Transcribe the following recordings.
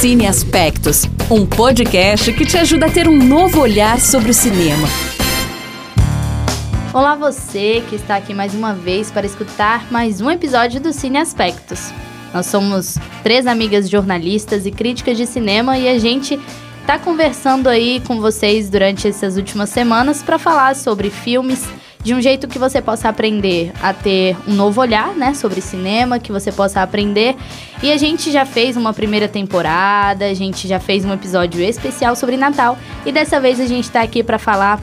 Cine Aspectos, um podcast que te ajuda a ter um novo olhar sobre o cinema. Olá você que está aqui mais uma vez para escutar mais um episódio do Cine Aspectos. Nós somos três amigas jornalistas e críticas de cinema e a gente está conversando aí com vocês durante essas últimas semanas para falar sobre filmes, de um jeito que você possa aprender a ter um novo olhar, né, sobre cinema, que você possa aprender. E a gente já fez uma primeira temporada, a gente já fez um episódio especial sobre Natal e dessa vez a gente está aqui para falar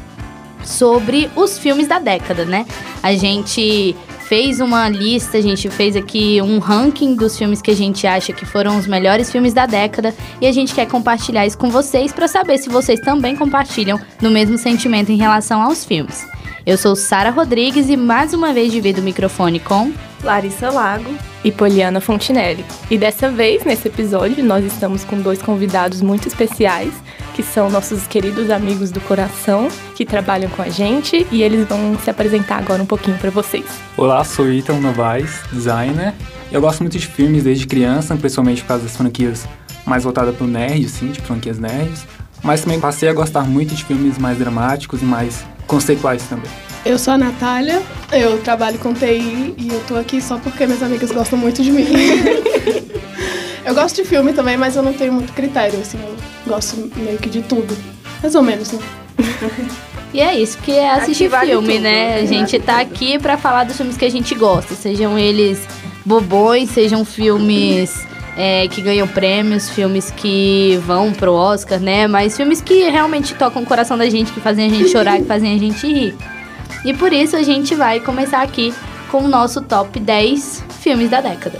sobre os filmes da década, né? A gente fez uma lista, a gente fez aqui um ranking dos filmes que a gente acha que foram os melhores filmes da década e a gente quer compartilhar isso com vocês para saber se vocês também compartilham do mesmo sentimento em relação aos filmes. Eu sou Sara Rodrigues e mais uma vez divido o microfone com Larissa Lago e Poliana Fontinelli. E dessa vez, nesse episódio, nós estamos com dois convidados muito especiais, que são nossos queridos amigos do coração, que trabalham com a gente, e eles vão se apresentar agora um pouquinho para vocês. Olá, sou Ítalo Novaes, designer. Eu gosto muito de filmes desde criança, principalmente por causa das franquias mais voltadas para o nerd, assim, tipo franquias nerds. Mas também passei a gostar muito de filmes mais dramáticos e mais conceituais também. Eu sou a Natália, eu trabalho com TI e eu tô aqui só porque minhas amigas gostam muito de mim. eu gosto de filme também, mas eu não tenho muito critério, assim, eu gosto meio que de tudo. Mais ou menos, né? E é isso que é assistir vale filme, tudo. né? A gente tá aqui para falar dos filmes que a gente gosta, sejam eles bobões, sejam filmes é, que ganham prêmios, filmes que vão pro Oscar, né? Mas filmes que realmente tocam o coração da gente, que fazem a gente chorar, que fazem a gente rir. E por isso a gente vai começar aqui com o nosso top 10 filmes da década.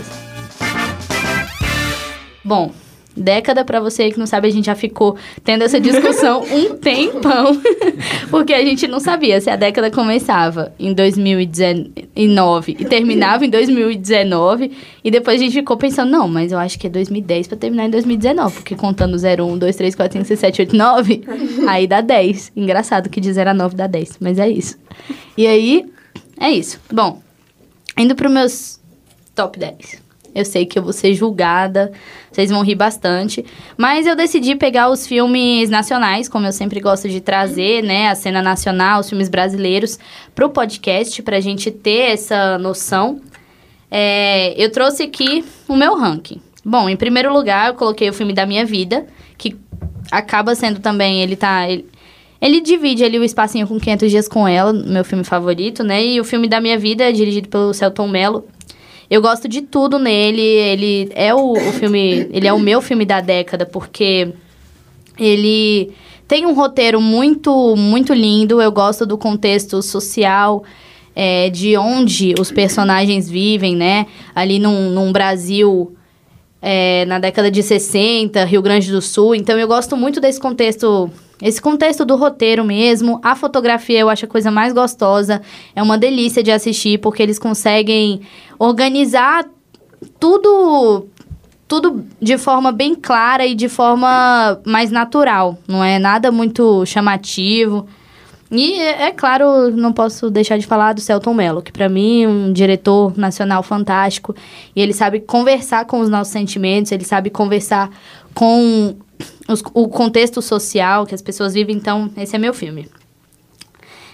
Bom, década, para você que não sabe, a gente já ficou tendo essa discussão um tempão, porque a gente não sabia se a década começava em 2019 e terminava em 2019, e depois a gente ficou pensando, não, mas eu acho que é 2010 para terminar em 2019, porque contando 0, 1, 2, 3, 4, 5, 6, 7, 8, 9, aí dá 10. Engraçado que de 0 a 9 dá 10, mas é isso. E aí, é isso. Bom, indo para meus top 10. Eu sei que eu vou ser julgada, vocês vão rir bastante. Mas eu decidi pegar os filmes nacionais, como eu sempre gosto de trazer, né? A cena nacional, os filmes brasileiros, pro podcast, pra gente ter essa noção. É, eu trouxe aqui o meu ranking. Bom, em primeiro lugar, eu coloquei o filme da minha vida, que acaba sendo também, ele tá... Ele, ele divide ali o espacinho com 500 dias com ela, meu filme favorito, né? E o filme da minha vida, dirigido pelo Celton Mello, eu gosto de tudo nele. Ele é o, o filme. Ele é o meu filme da década, porque ele tem um roteiro muito, muito lindo. Eu gosto do contexto social. É, de onde os personagens vivem, né? Ali num, num Brasil é, na década de 60, Rio Grande do Sul. Então eu gosto muito desse contexto esse contexto do roteiro mesmo, a fotografia eu acho a coisa mais gostosa. É uma delícia de assistir porque eles conseguem organizar tudo tudo de forma bem clara e de forma mais natural, não é nada muito chamativo. E é, é claro, não posso deixar de falar do Celton Mello, que para mim é um diretor nacional fantástico, e ele sabe conversar com os nossos sentimentos, ele sabe conversar com os, o contexto social que as pessoas vivem. Então, esse é meu filme.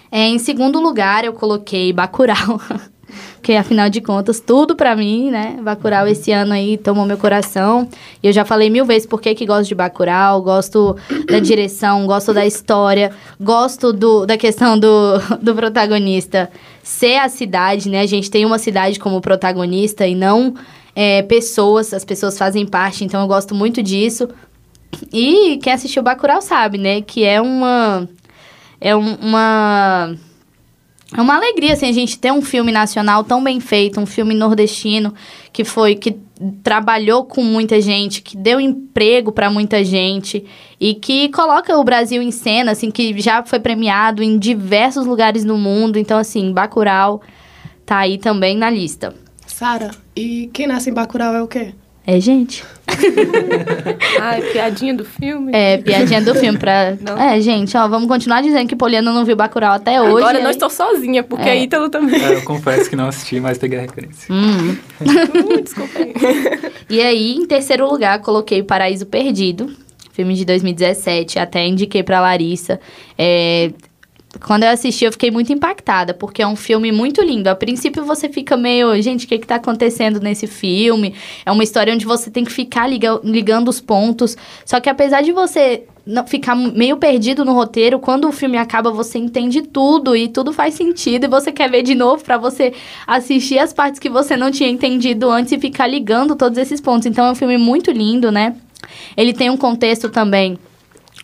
É, em segundo lugar, eu coloquei Bacurau. porque afinal de contas, tudo para mim, né? Bacurau esse ano aí tomou meu coração. E eu já falei mil vezes por que gosto de Bacurau, gosto da direção, gosto da história, gosto do, da questão do, do protagonista ser a cidade, né? A gente tem uma cidade como protagonista e não é, pessoas, as pessoas fazem parte, então eu gosto muito disso. E quem assistiu Bacurau sabe, né? Que é uma... É um, uma... É uma alegria, assim, a gente ter um filme nacional tão bem feito, um filme nordestino que foi... que trabalhou com muita gente, que deu emprego para muita gente e que coloca o Brasil em cena, assim, que já foi premiado em diversos lugares do mundo. Então, assim, Bacurau tá aí também na lista. Sara, e quem nasce em Bacurau é o quê? É gente. ah, é piadinha do filme? É, piadinha do filme pra... Não. É, gente, ó, vamos continuar dizendo que Poliana não viu Bacurau até hoje. Agora não estou sozinha, porque é. Ítalo também. É, eu confesso que não assisti, mas peguei a referência. Hum. uh, desculpa aí. E aí, em terceiro lugar, coloquei Paraíso Perdido, filme de 2017, até indiquei pra Larissa. É, quando eu assisti, eu fiquei muito impactada, porque é um filme muito lindo. A princípio, você fica meio, gente, o que, que tá acontecendo nesse filme? É uma história onde você tem que ficar liga, ligando os pontos. Só que apesar de você ficar meio perdido no roteiro, quando o filme acaba, você entende tudo e tudo faz sentido e você quer ver de novo para você assistir as partes que você não tinha entendido antes e ficar ligando todos esses pontos. Então é um filme muito lindo, né? Ele tem um contexto também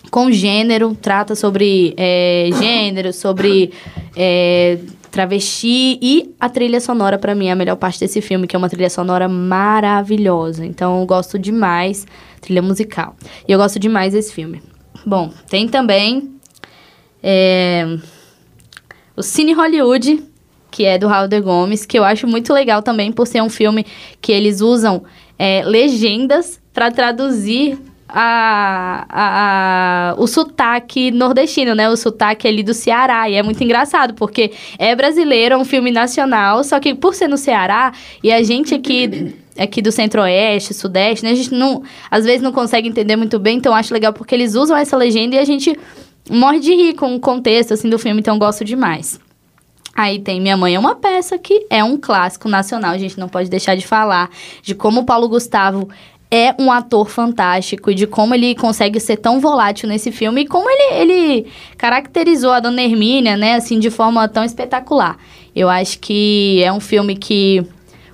com gênero, trata sobre é, gênero, sobre é, travesti e a trilha sonora para mim é a melhor parte desse filme, que é uma trilha sonora maravilhosa. Então eu gosto demais trilha musical. E eu gosto demais desse filme. Bom, tem também é, o Cine Hollywood, que é do Raul de Gomes, que eu acho muito legal também por ser um filme que eles usam é, legendas para traduzir a, a, a, o sotaque nordestino, né? O sotaque ali do Ceará. E é muito engraçado, porque é brasileiro, é um filme nacional, só que por ser no Ceará, e a gente aqui aqui do centro-oeste, sudeste, né? A gente não, às vezes não consegue entender muito bem, então acho legal porque eles usam essa legenda e a gente morre de rir com o contexto, assim, do filme, então gosto demais. Aí tem Minha Mãe é uma peça que é um clássico nacional, a gente não pode deixar de falar de como o Paulo Gustavo é um ator fantástico e de como ele consegue ser tão volátil nesse filme e como ele, ele caracterizou a Dona Hermínia, né, assim, de forma tão espetacular. Eu acho que é um filme que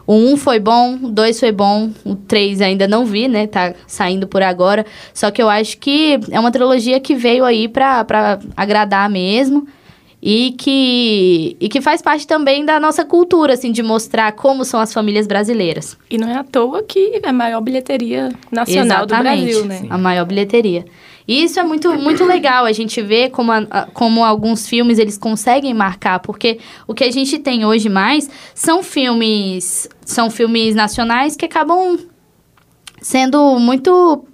o 1 um foi bom, o 2 foi bom, o 3 ainda não vi, né, tá saindo por agora. Só que eu acho que é uma trilogia que veio aí pra, pra agradar mesmo e que, e que faz parte também da nossa cultura, assim, de mostrar como são as famílias brasileiras. E não é à toa que é a maior bilheteria nacional Exatamente, do Brasil, né? Sim. A maior bilheteria. E isso é muito, muito legal, a gente vê como, a, como alguns filmes eles conseguem marcar, porque o que a gente tem hoje mais são filmes, são filmes nacionais que acabam sendo muito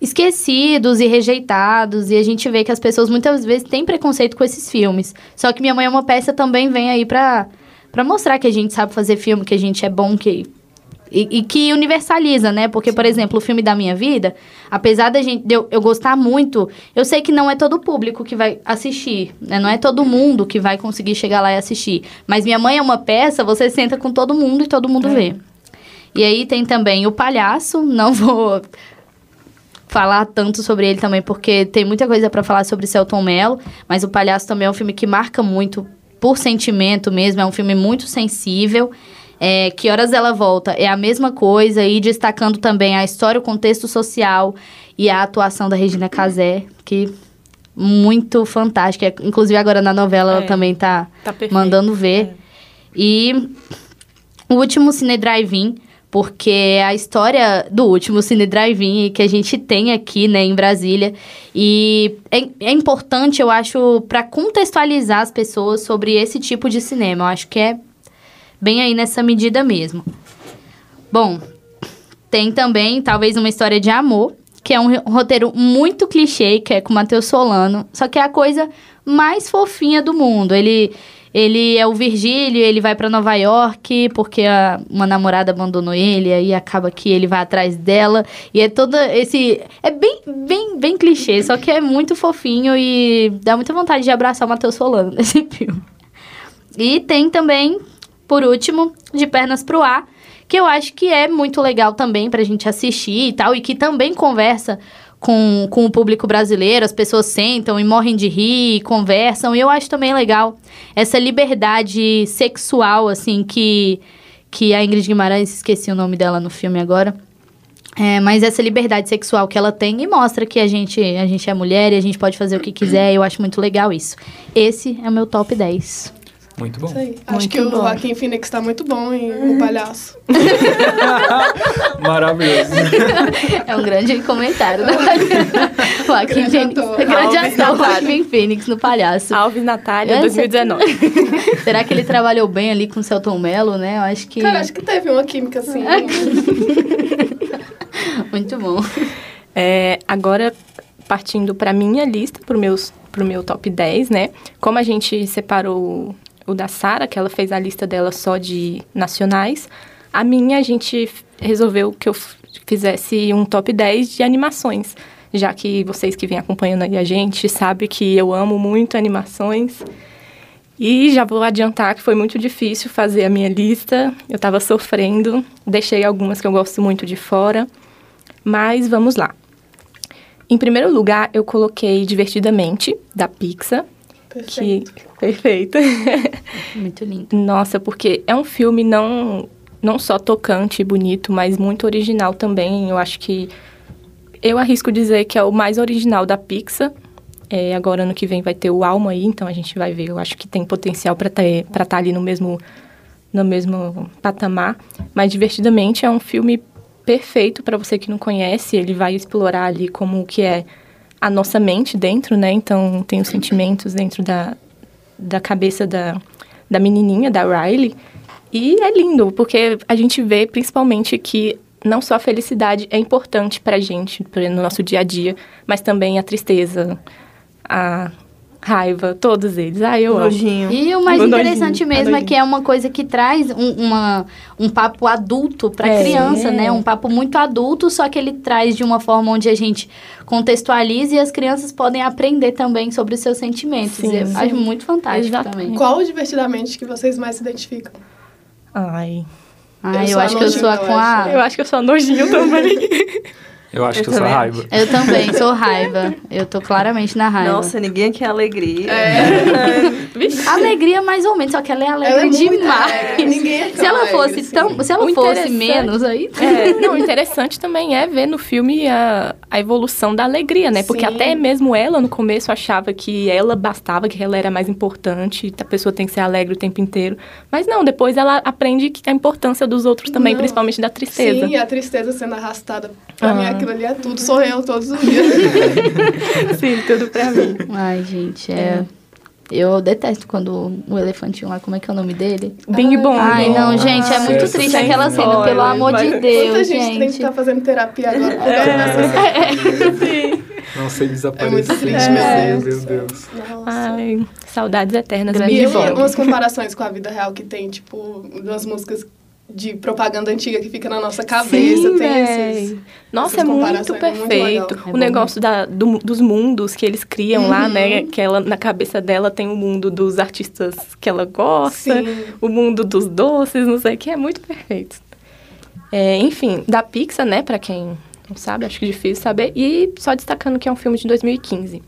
esquecidos e rejeitados. E a gente vê que as pessoas muitas vezes têm preconceito com esses filmes. Só que Minha Mãe é uma peça também vem aí pra, pra mostrar que a gente sabe fazer filme, que a gente é bom, que. E, e que universaliza, né? Porque, por exemplo, o filme da minha vida, apesar da gente, de eu, eu gostar muito, eu sei que não é todo público que vai assistir, né? Não é todo mundo que vai conseguir chegar lá e assistir. Mas Minha Mãe é uma peça, você senta com todo mundo e todo mundo é. vê. E aí tem também o palhaço, não vou falar tanto sobre ele também, porque tem muita coisa para falar sobre Celton Mello, mas O Palhaço também é um filme que marca muito por sentimento mesmo, é um filme muito sensível. É, que Horas Ela Volta é a mesma coisa, e destacando também a história, o contexto social e a atuação da Regina Casé, que muito fantástica. Inclusive agora na novela é, ela também tá, tá mandando ver. É. E o último Cine Drive-In, porque é a história do último Cine Drive-In que a gente tem aqui, né, em Brasília. E é, é importante, eu acho, para contextualizar as pessoas sobre esse tipo de cinema. Eu acho que é bem aí nessa medida mesmo. Bom, tem também, talvez, uma história de amor, que é um roteiro muito clichê, que é com Matheus Solano, só que é a coisa mais fofinha do mundo. Ele ele é o Virgílio, ele vai para Nova York porque a, uma namorada abandonou ele, aí acaba que ele vai atrás dela. E é todo esse. É bem, bem, bem clichê, só que é muito fofinho e dá muita vontade de abraçar o Matheus Solano nesse filme. E tem também, por último, De Pernas pro Ar, que eu acho que é muito legal também pra gente assistir e tal, e que também conversa com, com o público brasileiro, as pessoas sentam e morrem de rir, conversam, e eu acho também legal essa liberdade sexual, assim, que, que a Ingrid Guimarães, esqueci o nome dela no filme agora, é, mas essa liberdade sexual que ela tem e mostra que a gente, a gente é mulher e a gente pode fazer o que quiser, eu acho muito legal isso. Esse é o meu top 10. Muito bom. Acho que bom. o Joaquim Phoenix está muito bom em O Palhaço. Maravilhoso. É um grande comentário, né? Joaquim grande Phoenix. Ator. Grande Alves ator, Joaquim Phoenix no Palhaço. Alves Natália, 2019. Será que ele trabalhou bem ali com o Celton Mello, né? Eu acho que... Cara, acho que teve uma química assim. muito bom. É, agora, partindo para minha lista, para o meu top 10, né? Como a gente separou o da Sara, que ela fez a lista dela só de nacionais. A minha, a gente resolveu que eu fizesse um top 10 de animações, já que vocês que vêm acompanhando aí a gente sabem que eu amo muito animações. E já vou adiantar que foi muito difícil fazer a minha lista. Eu estava sofrendo, deixei algumas que eu gosto muito de fora. Mas vamos lá. Em primeiro lugar, eu coloquei Divertidamente, da Pixar. Perfeito. Que... Perfeito. Muito lindo. Nossa, porque é um filme não, não só tocante e bonito, mas muito original também. Eu acho que. Eu arrisco dizer que é o mais original da Pixar. É, agora, ano que vem, vai ter o Alma aí, então a gente vai ver. Eu acho que tem potencial para estar tá ali no mesmo, no mesmo patamar. Mas, divertidamente, é um filme perfeito para você que não conhece. Ele vai explorar ali como que é a nossa mente dentro, né? Então, tem os sentimentos dentro da, da cabeça da, da menininha, da Riley. E é lindo, porque a gente vê principalmente que não só a felicidade é importante pra gente, no nosso dia a dia, mas também a tristeza, a raiva, todos eles. Ah, eu Nojinho. amo. E o mais O interessante nojinho, mesmo é nojinho. que é uma coisa que traz um, uma, um papo adulto para É. criança, né? Um papo muito adulto, só que ele traz de uma forma onde a gente contextualiza e as crianças podem aprender também sobre os seus sentimentos. Sim, eu sim. acho muito fantástico Exatamente. também. Qual o divertidamente que vocês mais se identificam? Ai. Ah, Eu eu, acho que eu sou a com a. Eu acho que eu sou a nojinho também. Eu acho Eu que eu sou raiva. Eu também sou raiva. Eu tô claramente na raiva. Nossa, ninguém quer alegria. Alegria mais ou menos, só que ela é alegre Ela é muito demais. alegre, ninguém é se ela alegre, fosse assim. tão, se ela O fosse menos aí, É, não, o interessante também é ver no filme a, a evolução da alegria, né? Porque Sim. até mesmo ela, no começo, achava que ela bastava, que ela era mais importante, a pessoa tem que ser alegre o tempo inteiro. Mas não, depois ela aprende que a importância dos outros também, Não. principalmente da tristeza. Sim, e a tristeza sendo arrastada. Pra Ah. mim, aquilo ali é tudo. Sou eu todos os dias. Sim, tudo pra mim. Ai, gente, é. Eu detesto quando o elefantinho lá, como é que é o nome dele? Bing bom. Ai, não, gente, é Nossa, muito essa triste aquela cena, pelo amor de Deus, Muita gente, tem que estar fazendo terapia agora por É. causa dessa cena. Não sei desaparecer. É muito triste, meu Meu Deus. Deus. Nossa. Ai, saudades eternas. E bom. umas comparações com a vida real que tem, tipo, umas músicas de propaganda antiga que fica na nossa cabeça. Sim, tem esses. Nossa, essas é muito é muito perfeito. É o negócio da, do- dos mundos que eles criam lá, Uhum. né? Que ela, na cabeça dela tem o mundo dos artistas que ela gosta, Sim. o mundo dos doces, não sei o que, é muito perfeito. É, enfim, da Pixar, né? Pra quem não sabe, acho que é difícil saber. E só destacando que é um filme de 2015.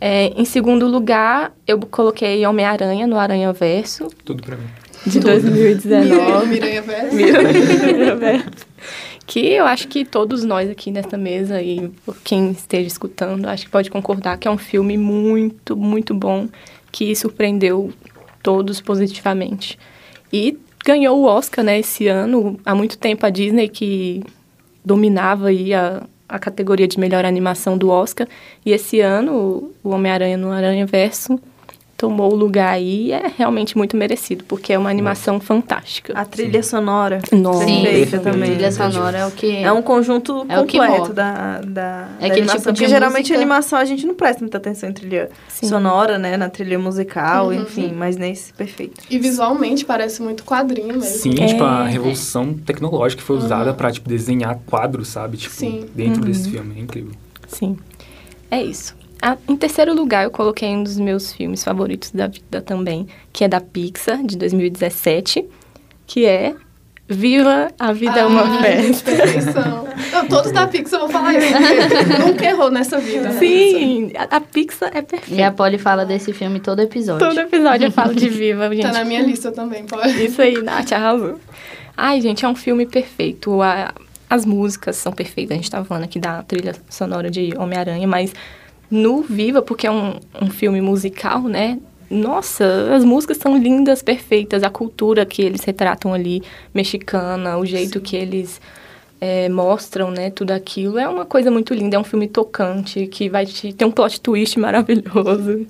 É, em segundo lugar, eu coloquei Homem-Aranha no Aranha Verso, Tudo pra mim. De Miranha, 2019. Miranha Verso. que eu acho que todos nós aqui nessa mesa e quem esteja escutando, acho que pode concordar que é um filme muito, muito bom, que surpreendeu todos positivamente. E ganhou o Oscar, né, esse ano. Há muito tempo a Disney que dominava aí a, a categoria de melhor animação do Oscar. E esse ano, o Homem-Aranha no Aranha Verso tomou o lugar aí e é realmente muito merecido, porque é uma animação fantástica. A trilha sonora. Nossa. Sim, Perfeita a também. trilha sonora é o que... É um conjunto É o que completo da, da, É da aquele animação. tipo de Porque geralmente música- a animação a gente não presta muita atenção em trilha Sim. sonora, né? Na trilha musical, enfim. Mas nesse, perfeito. E visualmente parece muito quadrinho mesmo. Sim, É. tipo, a revolução tecnológica que foi usada pra, tipo, desenhar quadros, sabe? Tipo, Sim. dentro desse filme. É incrível. Sim, é isso. Ah, em terceiro lugar, eu coloquei um dos meus filmes favoritos da vida também, que é da Pixar, de 2017, que é Viva a Vida é uma Ah, Festa. Não, todos da Pixar vão falar isso. porque Nunca errou nessa vida. né? Sim, a, a Pixar é perfeita. E a Polly fala desse filme todo episódio. Todo episódio eu falo de Viva, gente. Tá na minha lista também, pode. Isso aí, Nath, arrasou. Ai, gente, é um filme perfeito. A- as músicas são perfeitas. A gente tava falando aqui da trilha sonora de Homem-Aranha, mas no Viva, porque é um, um filme musical, né? Nossa, as músicas são lindas, perfeitas. A cultura que eles retratam ali, mexicana, o jeito que eles é, mostram, né? Tudo aquilo. É uma coisa muito linda. É um filme tocante, que vai te... ter um plot twist maravilhoso.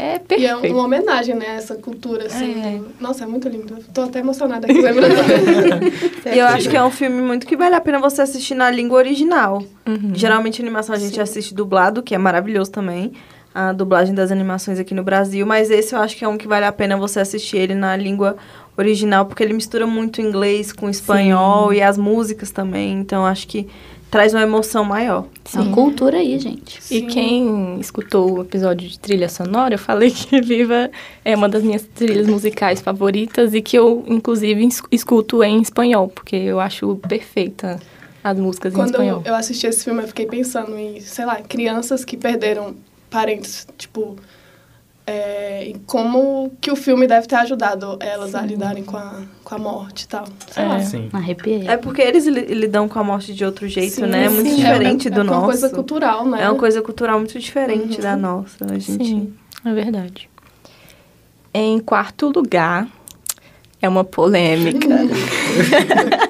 É E perfeito. é uma homenagem, né, a essa cultura, assim. É. do- Nossa, é muito lindo. Tô até emocionada aqui lembrando. E eu acho que é um filme muito que vale a pena você assistir na língua original. Uhum. Geralmente animação a gente assiste dublado, que é maravilhoso também. A dublagem das animações aqui no Brasil. Mas esse eu acho que é um que vale a pena você assistir ele na língua original, porque ele mistura muito inglês com espanhol e as músicas também. Então acho que traz uma emoção maior. Uma cultura aí, gente. E quem escutou o episódio de trilha sonora, eu falei que Viva é uma das minhas trilhas musicais favoritas e que eu, inclusive, es- escuto em espanhol, porque eu acho perfeita as músicas em Quando espanhol. eu assisti esse filme, eu fiquei pensando em, sei lá, crianças que perderam parentes, tipo, é, como que o filme deve ter ajudado elas a lidarem com a, com a morte e tal. Sei lá. Sim. Arrepiei. É porque eles li- lidam com a morte de outro jeito, Sim, né? É muito sim. diferente é, do é nosso. uma coisa cultural, né? É uma coisa cultural muito diferente Uhum. da nossa. A gente... Sim, é verdade. Em quarto lugar, é uma polêmica.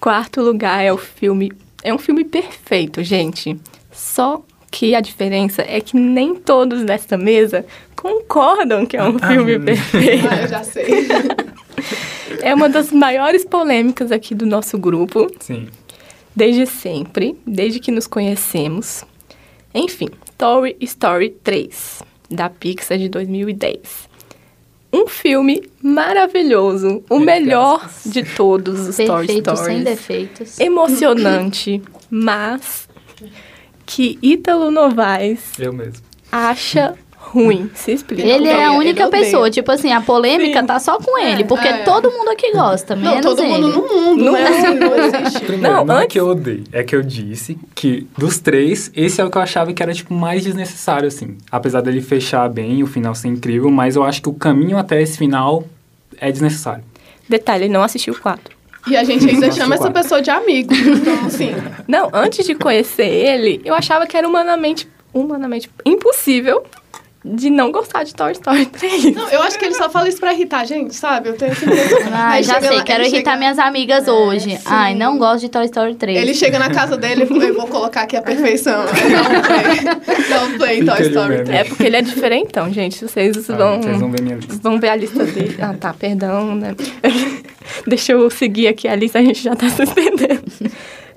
quarto lugar é o filme. É um filme perfeito, gente. Só que a diferença é que nem todos nessa mesa concordam que é um filme perfeito. Ah, eu já sei. É uma das maiores polêmicas aqui do nosso grupo. Sim. Desde sempre, desde que nos conhecemos. Enfim, Toy Story 3, da Pixar de 2010. Um filme maravilhoso, o melhor de todos os Toy Perfeito, sem Stories. defeitos. Emocionante, mas que Ítalo Novaes Eu mesmo. acha ruim. Se explica. Ele é a única pessoa, tipo assim, a polêmica Sim. tá só com ele, porque É. todo mundo aqui gosta, Não, menos todo ele. mundo no mundo, Não né? é. Assim, não existe. Primeiro, Não, não, é antes- que eu odeio, é que eu disse que dos três, esse é o que eu achava que era, tipo, mais desnecessário, assim. Apesar dele fechar bem, o final ser incrível, mas eu acho que o caminho até esse final é desnecessário. Detalhe, ele não assistiu o 4. E a gente ainda chama essa pessoa de amigo. Então, assim, Não, antes de conhecer ele, eu achava que era humanamente, humanamente impossível de não gostar de Toy Story 3. não, eu acho que ele só fala isso pra irritar a gente, sabe? Eu tenho essa impressão. Ah, Aí já sei, lá- quero irritar chega- minhas amigas hoje. sim. Ai, não gosto de Toy Story 3. Ele chega na casa dele e eu vou colocar aqui a perfeição. Um play. Um play Toy Story mesmo. 3. É porque ele é diferentão, gente. Vocês Ah, vão, Vocês vão ver minha lista. vão ver a lista dele. Ah, tá, perdão, né? Deixa eu seguir aqui a lista, a gente já tá se estendendo.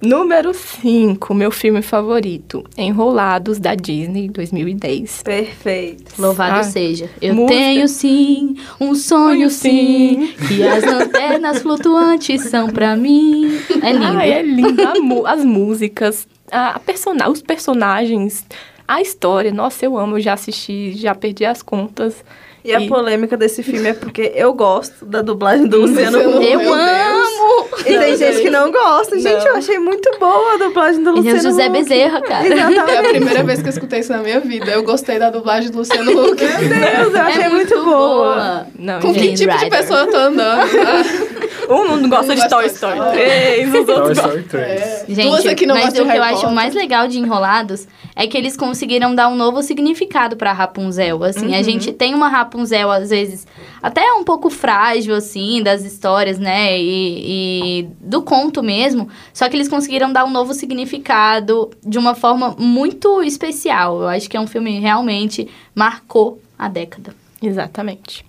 Número 5, meu filme favorito. Enrolados, da Disney, 2010. Perfeito. Louvado Ah, seja. Eu música. tenho sim um sonho sim, que as lanternas flutuantes são pra mim. É lindo. Ai, é lindo. As músicas, a, a persona, os personagens, a história. Nossa, eu amo. Eu já assisti, já perdi as contas. E a E- polêmica desse filme é porque eu gosto da dublagem do Luciano Luciano Huck. Eu amo! E tem gente que não gosta. Gente, eu achei muito boa a dublagem do Ele é o Luciano José Huck. Bezerra, cara. É a Exatamente. primeira vez que eu escutei isso na minha vida. Eu gostei da dublagem do Luciano Huck. Meu Deus, eu achei É muito, boa. Não, Com que gente. tipo de pessoa eu tô andando? Um não gosta Um de gosta Toy Story Toy 3, os Toy outros gostam. Story 3. É. Duas Gente, aqui não mas o que eu acho mais legal de Enrolados é que eles conseguiram dar um novo significado pra Rapunzel. Assim, Uhum. a gente tem uma Rapunzel, às vezes, até um pouco frágil, assim, das histórias, né? E, e do conto mesmo. Só que eles conseguiram dar um novo significado de uma forma muito especial. Eu acho que é um filme que realmente marcou a década. Exatamente.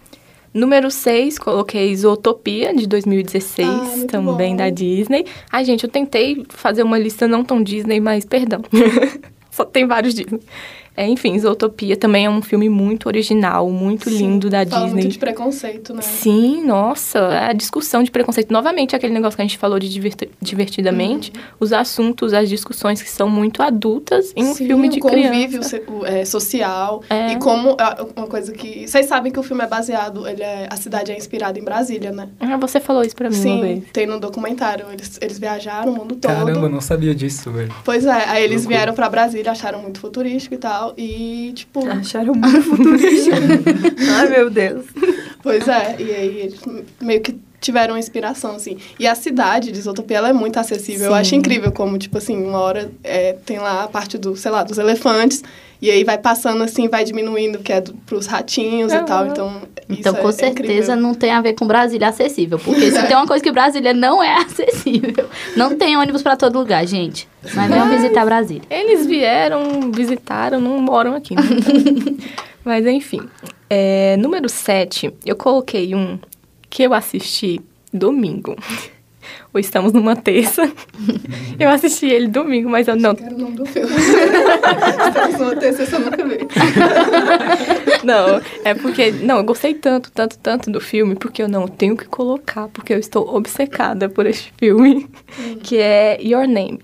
Número 6, coloquei Zootopia, de 2016, Ah, também bom. da Disney. Ai, gente, eu tentei fazer uma lista não tão Disney, mas perdão. Só tem vários Disney. É, enfim, Zootopia também é um filme muito original, muito Sim, lindo da Fala Disney. muito de preconceito, né? Sim, nossa, a discussão de preconceito. Novamente, aquele negócio que a gente falou de diverti- divertidamente. Os assuntos, as discussões que são muito adultas em um Sim, filme de o convívio criança. se- o, é, social. É. E como é uma coisa que. Vocês sabem que o filme é baseado, ele é, a cidade é inspirada em Brasília, né? Ah, você falou isso pra mim uma Sim, vez. tem no documentário. Eles, eles viajaram o mundo todo. Caramba, eu não sabia disso, velho. Pois é, aí eles Loucura. vieram pra Brasília, acharam muito futurístico e tal. E, tipo. Acharam muito futurístico. Ai, meu Deus. Pois é, e aí eles meio que tiveram uma inspiração, assim. E a cidade de Isotopia, ela é muito acessível. Eu Sim. acho incrível como, tipo assim, uma hora é, tem lá a parte do, sei lá, dos elefantes. E aí vai passando assim, vai diminuindo, que é do, pros ratinhos e tal. Então, Então, é, com é certeza, incrível. não tem a ver com Brasília acessível. Porque se tem uma coisa que Brasília não é acessível. Não tem ônibus pra todo lugar, gente. Mas venham visitar Brasília. Eles vieram, visitaram, não moram aqui. né? Mas enfim. É, número 7, eu coloquei um que eu assisti domingo. o Estamos numa Terça. eu assisti ele domingo, mas eu não. Quero o nome do filme. Estamos numa terça, eu nunca vi. Não, é porque. Não, eu gostei tanto, tanto, tanto do filme, porque eu não tenho que colocar, porque eu estou obcecada por este filme, que é Your Name.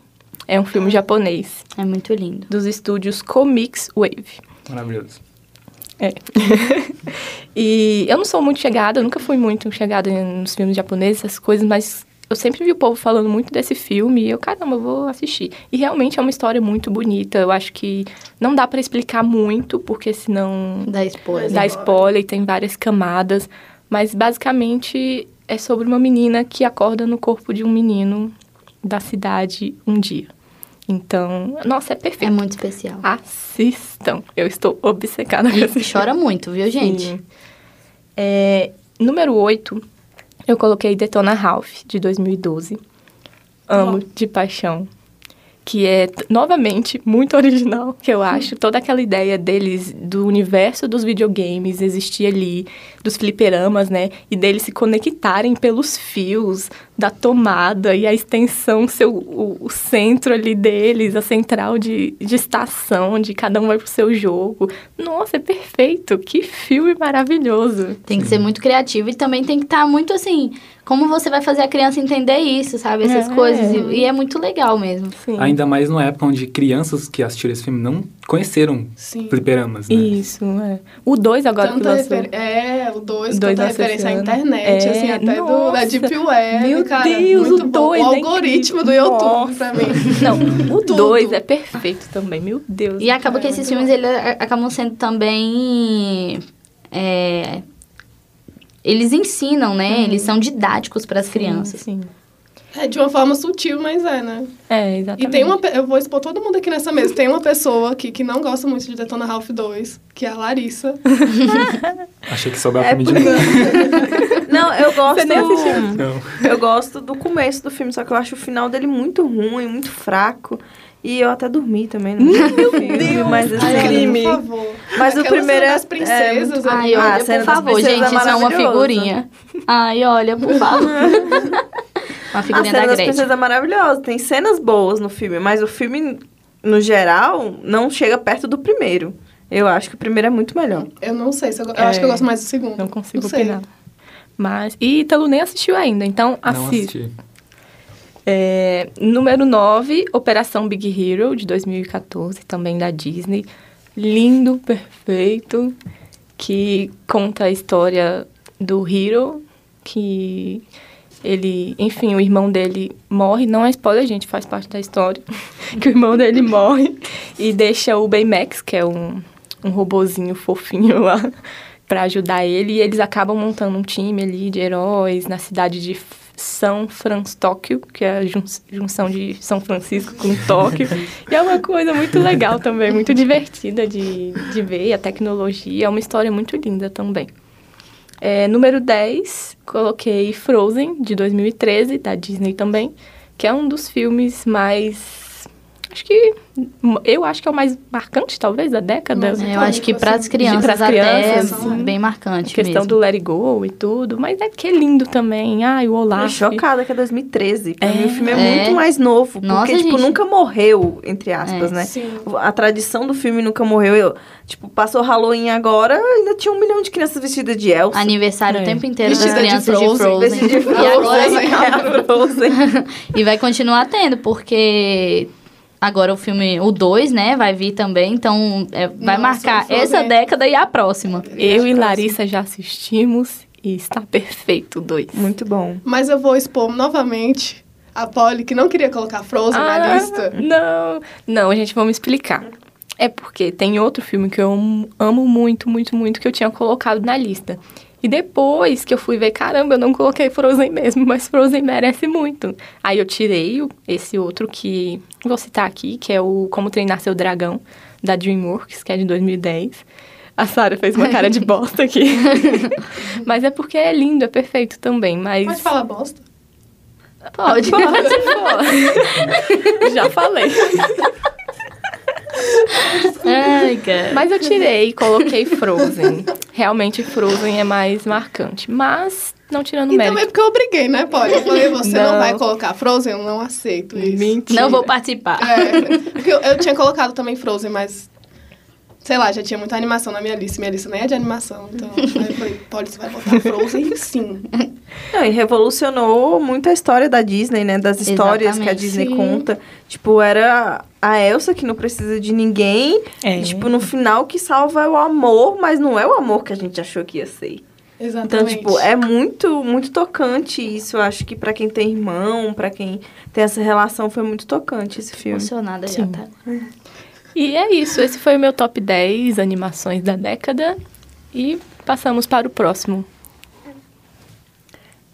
É um filme japonês, É muito lindo. dos estúdios Comics Wave. Maravilhoso. É. e eu não sou muito chegada, eu nunca fui muito chegada nos filmes japoneses, essas coisas, mas eu sempre vi o povo falando muito desse filme e eu, caramba, eu vou assistir. E realmente é uma história muito bonita. Eu acho que não dá pra explicar muito, porque senão Da spoiler. dá spoiler e tem várias camadas. Mas basicamente é sobre uma menina que acorda no corpo de um menino da cidade um dia. Então, nossa, é É perfeito. muito especial. Assistam. Eu estou obcecada com esse E chora muito, viu, gente? É, número 8, eu coloquei Detona Ralph, de 2012. Amo de paixão. Que é, novamente, muito original, que eu acho. Toda aquela ideia deles, do universo dos videogames existir ali, dos fliperamas, né? E deles se conectarem pelos fios da tomada e a extensão ser o, o- o centro ali deles, a central de, de estação, onde cada um vai pro seu jogo. Nossa, é perfeito! Que filme maravilhoso! Tem que ser muito criativo e também tem que estar muito assim. Como você vai fazer a criança entender isso, sabe? Essas É. coisas. E, e é muito legal mesmo. Sim. Ainda mais numa época onde crianças que assistiram esse filme não conheceram Sim. fliperamas, né? Isso, é. O 2 agora que lançou. refer... É, o 2, O dois tanta referência à internet, É, assim, até do, da. Deep Web, Meu cara. Deus, muito o bom. dois O é algoritmo do incrível. YouTube, mim. Não, o Tudo. 2 é perfeito também, meu Deus. E acaba que É, esses filmes eles acabam sendo também. é, eles ensinam, né? Eles são didáticos para as crianças. Sim, É de uma forma sutil, mas é, né? é, exatamente. E tem uma... Eu vou expor todo mundo aqui nessa mesa. Tem uma pessoa aqui que não gosta muito de Detona Ralph 2, que é a Larissa. Achei que soube a É filme de porque- novo. Não, eu gosto. nem assistiu? Não. Eu gosto do começo do filme, só que eu acho o final dele muito ruim, muito fraco. E eu até dormi também meio do filme, mas assim, Ai, crime. Por favor. Mas o primeiro é- princesas. é ali. Ai, Ah, a olha, cena por das favor, princesas gente, é isso é uma figurinha. Ai, olha, por favor. Uma A figurinha cena da das Gretchen. princesas é maravilhosa, tem cenas boas no filme, mas o filme, no geral, não chega perto do primeiro. Eu acho que o primeiro é muito melhor. Eu não sei, se eu, eu É, acho que eu gosto mais do segundo. Não consigo não sei. opinar. Mas. E Ítalo nem assistiu ainda, então Não assista. assisti. É, número 9, Operação Big Hero, de 2014, também da Disney. Lindo, perfeito, que conta a história do Hero, que ele, enfim, o irmão dele morre, não é spoiler, gente, faz parte da história, que o irmão dele morre e deixa o Baymax, que é um, um robozinho fofinho lá, pra ajudar ele, e eles acabam montando um time ali de heróis na cidade de São Francisco, Tóquio, que é a jun- junção de São Francisco com Tóquio. e é uma coisa muito legal também, muito divertida de, de ver, e a tecnologia é uma história muito linda também. É, número 10, coloquei Frozen, de 2013, da Disney também, que é um dos filmes mais. Acho que. Eu acho que é o mais marcante, talvez, da década. Nossa, Eu acho que para as crianças pras até crianças, é bem marcante A questão mesmo. do Let It Go e tudo, mas é que é lindo também. Ai, o Eu Olaf. chocada que é 2013. Pra É. mim o filme é, É. muito mais novo. Porque, Nossa, tipo, gente. nunca morreu, entre aspas, É. né? Sim. A tradição do filme nunca morreu. Eu, tipo, passou Halloween agora, ainda tinha um milhão de crianças vestidas de Elsa. Aniversário É. o tempo inteiro das Vestida de crianças de Frozen, Frozen. Vestida de E agora Frozen, é a Frozen. E vai continuar tendo, porque agora o filme, o 2, né, vai vir também, então é, vai Nossa, marcar o essa é- década e a próxima. Eu e Larissa já assistimos e está perfeito, dois. Muito bom. Mas eu vou expor novamente a Polly, que não queria colocar Frozen Ah, na lista. Não, não, gente, vamos explicar. É porque tem outro filme que eu amo muito, muito, muito, que eu tinha colocado na lista. E depois que eu fui ver, caramba, eu não coloquei Frozen mesmo, mas Frozen merece muito. Aí eu tirei esse outro que vou citar aqui, que é o Como Treinar Seu Dragão, da DreamWorks, que é de 2010. A Sara fez uma cara de bosta aqui. mas é porque é lindo, é perfeito também, mas... Pode falar bosta. Pode. Já falei. Ai, cara. Mas eu tirei e coloquei Frozen. Realmente Frozen é mais marcante. Mas Não tirando E mérito. também porque eu obriguei, né, Polly? Eu falei, você não. Não. vai colocar Frozen? Eu não aceito isso. Mentira. Não vou participar. É, porque eu, eu tinha colocado também Frozen, mas... Sei lá, já tinha muita animação na minha lista. Minha lista nem é de animação. Então, aí eu falei, Polly, você vai botar Frozen sim. Não, e revolucionou muito a história da Disney, né? Das histórias que a Exatamente. Disney Sim. conta. Tipo, era a Elsa que não precisa de ninguém. É. E, tipo, no final que salva é o amor, mas não é o amor que a gente achou que ia ser. Então, Exatamente. tipo, é muito, muito tocante isso. Eu acho que pra quem tem irmão, pra quem tem essa relação, foi muito tocante esse filme. Emocionada já, Sim. tá? E é isso, esse foi o meu top 10 animações da década. E passamos para o próximo.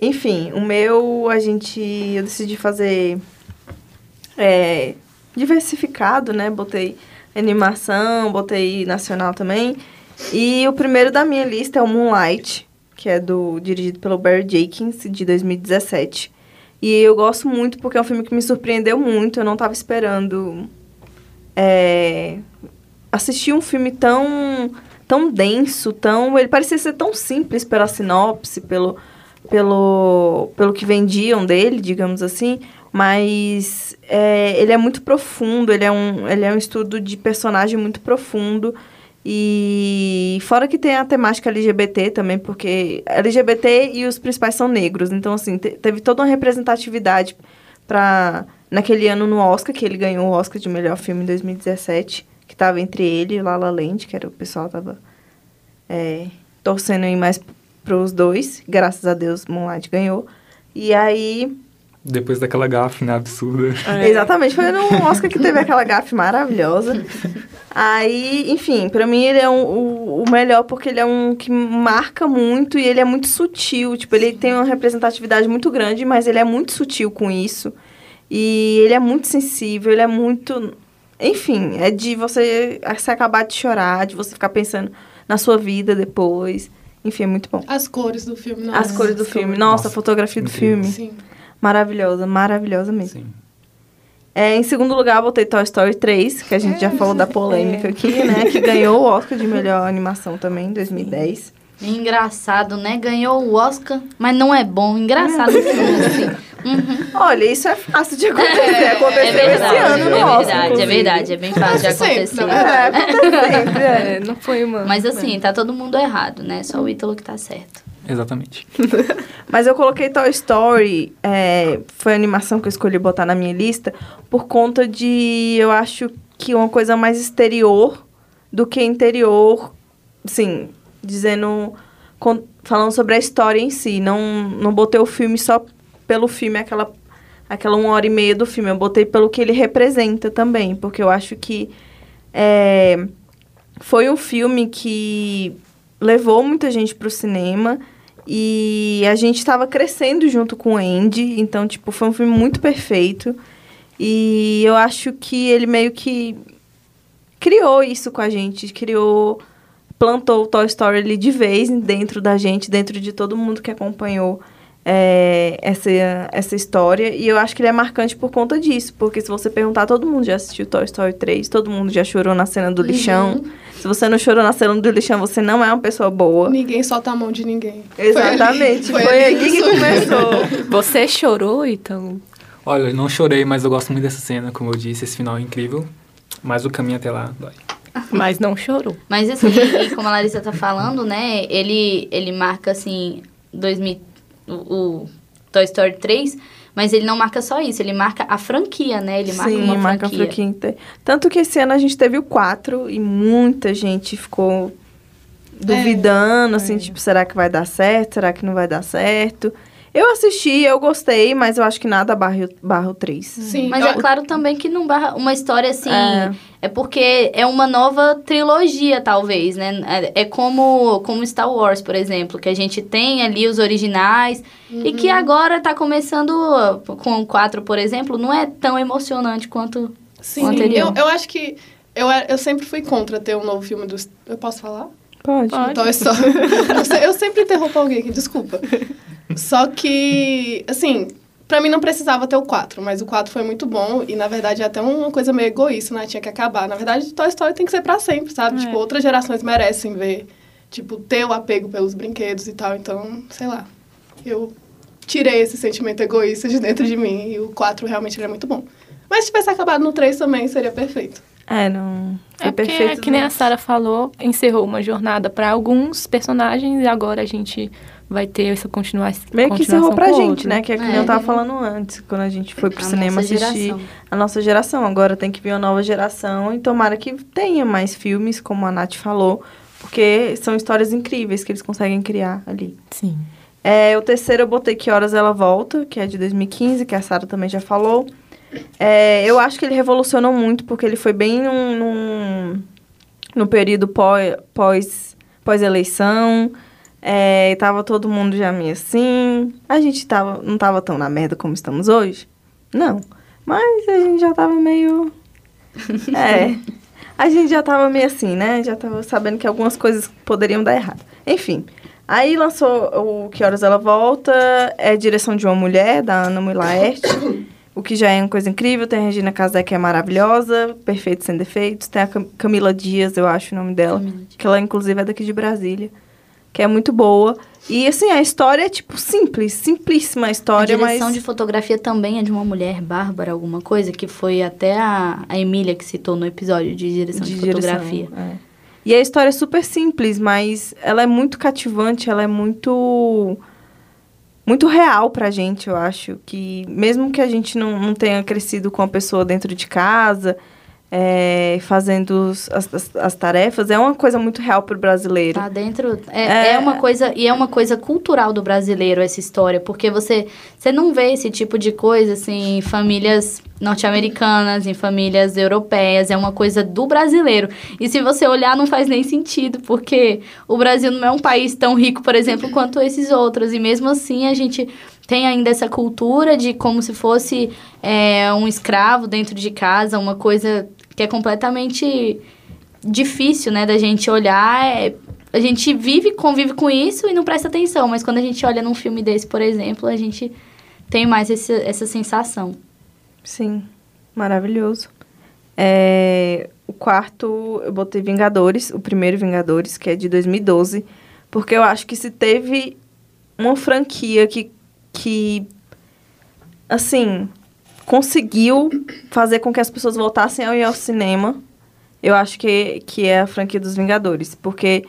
Enfim, o meu, a gente. Eu decidi fazer. é, diversificado, né? Botei animação, botei nacional também. E o primeiro da minha lista é o Moonlight, que é do dirigido pelo Barry Jenkins, de 2017. E eu gosto muito porque é um filme que me surpreendeu muito. Eu não estava esperando é, assistir um filme tão tão denso, tão ele parecia ser tão simples pela sinopse, pelo pelo pelo que vendiam dele, digamos assim, mas é, ele é muito profundo, ele é um ele é um estudo de personagem muito profundo e fora que tem a temática LGBT também, porque LGBT e os principais são negros, então assim te- teve toda uma representatividade para naquele ano no Oscar que ele ganhou o Oscar de melhor filme em 2017 que tava entre ele e La La Land, que era o pessoal tava é, torcendo aí mais pros dois. Graças a Deus, Moonlight ganhou. E aí, Depois daquela gafe, né, absurda. exatamente, foi no Oscar que teve aquela gafe maravilhosa. Aí, enfim, pra mim ele é um- o, o melhor porque ele é um que marca muito e ele é muito sutil. Tipo, ele tem uma representatividade muito grande, mas ele é muito sutil com isso. E ele é muito sensível, ele é muito. Enfim, é de você, você acabar de chorar, de você ficar pensando na sua vida depois. Enfim, é muito bom. As cores do filme, não. As cores do filme. Nossa, a Nossa, fotografia do incrível. filme. Sim. Maravilhosa, maravilhosa mesmo. Sim. É, em segundo lugar, eu botei Toy Story 3, que a gente já falou da polêmica É. aqui, né? Que ganhou o Oscar de melhor animação também, em 2010. Engraçado, né? Ganhou o Oscar, mas não é bom. Engraçado o filme, assim. Uhum. Olha, isso é fácil de acontecer. É Aconteceu verdade, esse ano no é Oscar. verdade, é verdade. É bem fácil de Sempre, acontecer. É, sempre, é. É, não foi uma. Mas assim, tá todo mundo errado, né? Só o Ítalo que tá certo. Exatamente. Mas eu coloquei Toy Story, é, foi a animação que eu escolhi botar na minha lista, por conta de, eu acho que uma coisa mais exterior do que interior, sim, dizendo, con- falando sobre a história em si. Não, não botei o filme só pelo filme, aquela, aquela uma hora e meia do filme, eu botei pelo que ele representa também, porque eu acho que é, foi um filme que levou muita gente pro cinema e a gente estava crescendo junto com o Andy, então, tipo, foi um filme muito perfeito. E eu acho que ele meio que criou isso com a gente, criou, plantou o Toy Story ali de vez dentro da gente, dentro de todo mundo que acompanhou é, essa, essa história. E eu acho que ele é marcante por conta disso, porque se você perguntar, todo mundo já assistiu Toy Story 3, todo mundo já chorou na cena do lixão. Se você não chorou na cena do lixão, você não é uma pessoa boa. Ninguém solta a mão de ninguém. Exatamente, Foi foi, ali ali que começou. Você chorou, então. Olha, eu não chorei, mas eu gosto muito dessa cena, como eu disse, esse final é incrível. Mas o caminho até lá dói. Mas não chorou. Mas assim, como a Larissa tá falando, né? Ele, ele marca assim, 2000, o, o Toy Story 3, mas ele não marca só isso, ele marca a franquia, né? Ele marca Sim, uma marca a franquia. franquia inteira. Tanto que esse ano a gente teve o 4 e muita gente ficou duvidando, assim, tipo, será que vai dar certo? Será que não vai dar certo? Eu assisti, eu gostei, mas eu acho que nada barra, o- barra o 3. Sim. Mas eu- é claro também que não barra uma história assim. É. É. porque é uma nova trilogia, talvez, né? É, é como, como Star Wars, por exemplo, que a gente tem ali os originais e que agora tá começando com o 4, por exemplo, não é tão emocionante quanto Sim, o anterior. eu, eu acho que eu, eu sempre fui contra ter um novo filme dos. Eu posso falar? Pode. Pode. Toy Story. eu, se- eu sempre interrompo alguém aqui, desculpa. Só que, assim, pra mim não precisava ter o 4, mas o 4 foi muito bom e, na verdade, é até uma coisa meio egoísta, né? Tinha que acabar. Na verdade, Toy Story tem que ser pra sempre, sabe? É. Tipo, outras gerações merecem ver, tipo, ter o apego pelos brinquedos e tal. Então, sei lá. eu tirei esse sentimento egoísta de dentro de mim. E o 4 realmente ele é muito bom. Mas se tivesse acabado no 3 também, seria perfeito. É, não. Foi É porque, perfeito. que nem a Sara falou, encerrou uma jornada para alguns personagens e agora a gente vai ter essa continua Meio que encerrou pra gente, outro. né? Que é que nem É. eu tava falando antes, quando a gente foi pro A cinema assistir geração. a nossa geração. Agora tem que vir uma nova geração e tomara que tenha mais filmes, como a Nath falou, porque são histórias incríveis que eles conseguem criar ali. Sim. É, o terceiro eu botei Que Horas Ela Volta, que é de 2015, que a Sara também já falou. É, eu acho que ele revolucionou muito, porque ele foi bem num, num, no período pós, pós, pós-eleição. É, e tava todo mundo já meio assim. A gente tava, não tava tão na merda como estamos hoje? Não. Mas a gente já tava meio... É. A gente já tava meio assim, né? Já tava sabendo que algumas coisas poderiam dar errado. Enfim. Aí lançou o Que Horas Ela Volta, é direção de uma mulher, da Ana Mulaerte, o que já é uma coisa incrível. Tem a Regina Casé, que é maravilhosa, perfeito sem defeitos. Tem a Cam- Camila Dias, eu acho o nome dela, Camila que ela inclusive é daqui de Brasília, que é muito boa. E assim, a história é tipo simples, simplíssima a A história, direção mas... de fotografia também é de uma mulher, Bárbara, alguma coisa, que foi até a, a Emília que citou no episódio de direção de, fotografia. é. E a história é super simples, mas ela é muito cativante, ela é muito muito real pra gente, eu acho. Que mesmo que a gente não, não tenha crescido com a pessoa dentro de casa, é, fazendo os- as, as, as tarefas, é uma coisa muito real pro brasileiro. Tá dentro. É, É. é uma coisa. E é uma coisa cultural do brasileiro essa história. Porque você, você não vê esse tipo de coisa assim, em famílias norte-americanas, em famílias europeias. É uma coisa do brasileiro. E se você olhar, não faz nem sentido. Porque o Brasil não é um país tão rico, por exemplo, quanto esses outros. E mesmo assim a gente tem ainda essa cultura de como se fosse é, um escravo dentro de casa, uma coisa que é completamente difícil, né, da gente olhar. é- a gente vive, convive com isso e não presta atenção, mas quando a gente olha num filme desse, por exemplo, a gente tem mais esse, essa sensação. Sim, maravilhoso. É, o quarto, eu botei Vingadores, o primeiro Vingadores, que é de 2012, porque eu acho que se teve uma franquia que, que assim, conseguiu fazer com que as pessoas voltassem a ir ao cinema, eu acho que, que é a franquia dos Vingadores, porque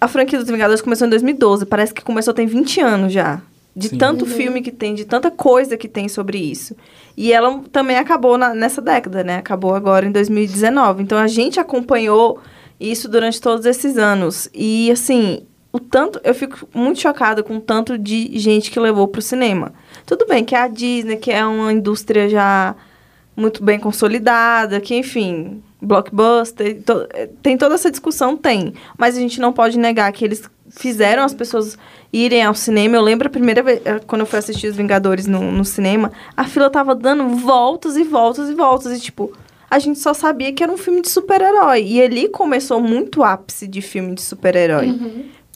a franquia dos Vingadores começou em 2012, parece que começou tem 20 anos já. De Sim. tanto filme que tem, de tanta coisa que tem sobre isso. E ela também acabou na- nessa década, né? Acabou agora em 2019. Então a gente acompanhou isso durante todos esses anos. E assim, o tanto. Eu fico muito chocada com o tanto de gente que levou pro cinema. Tudo bem que é a Disney, que é uma indústria já muito bem consolidada, que enfim, blockbuster, to- eh, tem toda essa discussão, tem. Mas a gente não pode negar que eles fizeram as pessoas irem ao cinema. Eu lembro a primeira vez, eh, quando eu fui assistir Os Vingadores no, no cinema, a fila tava dando voltas e voltas e voltas. E, tipo, a gente só sabia que era um filme de super-herói. E ali começou muito o ápice de filme de super-herói.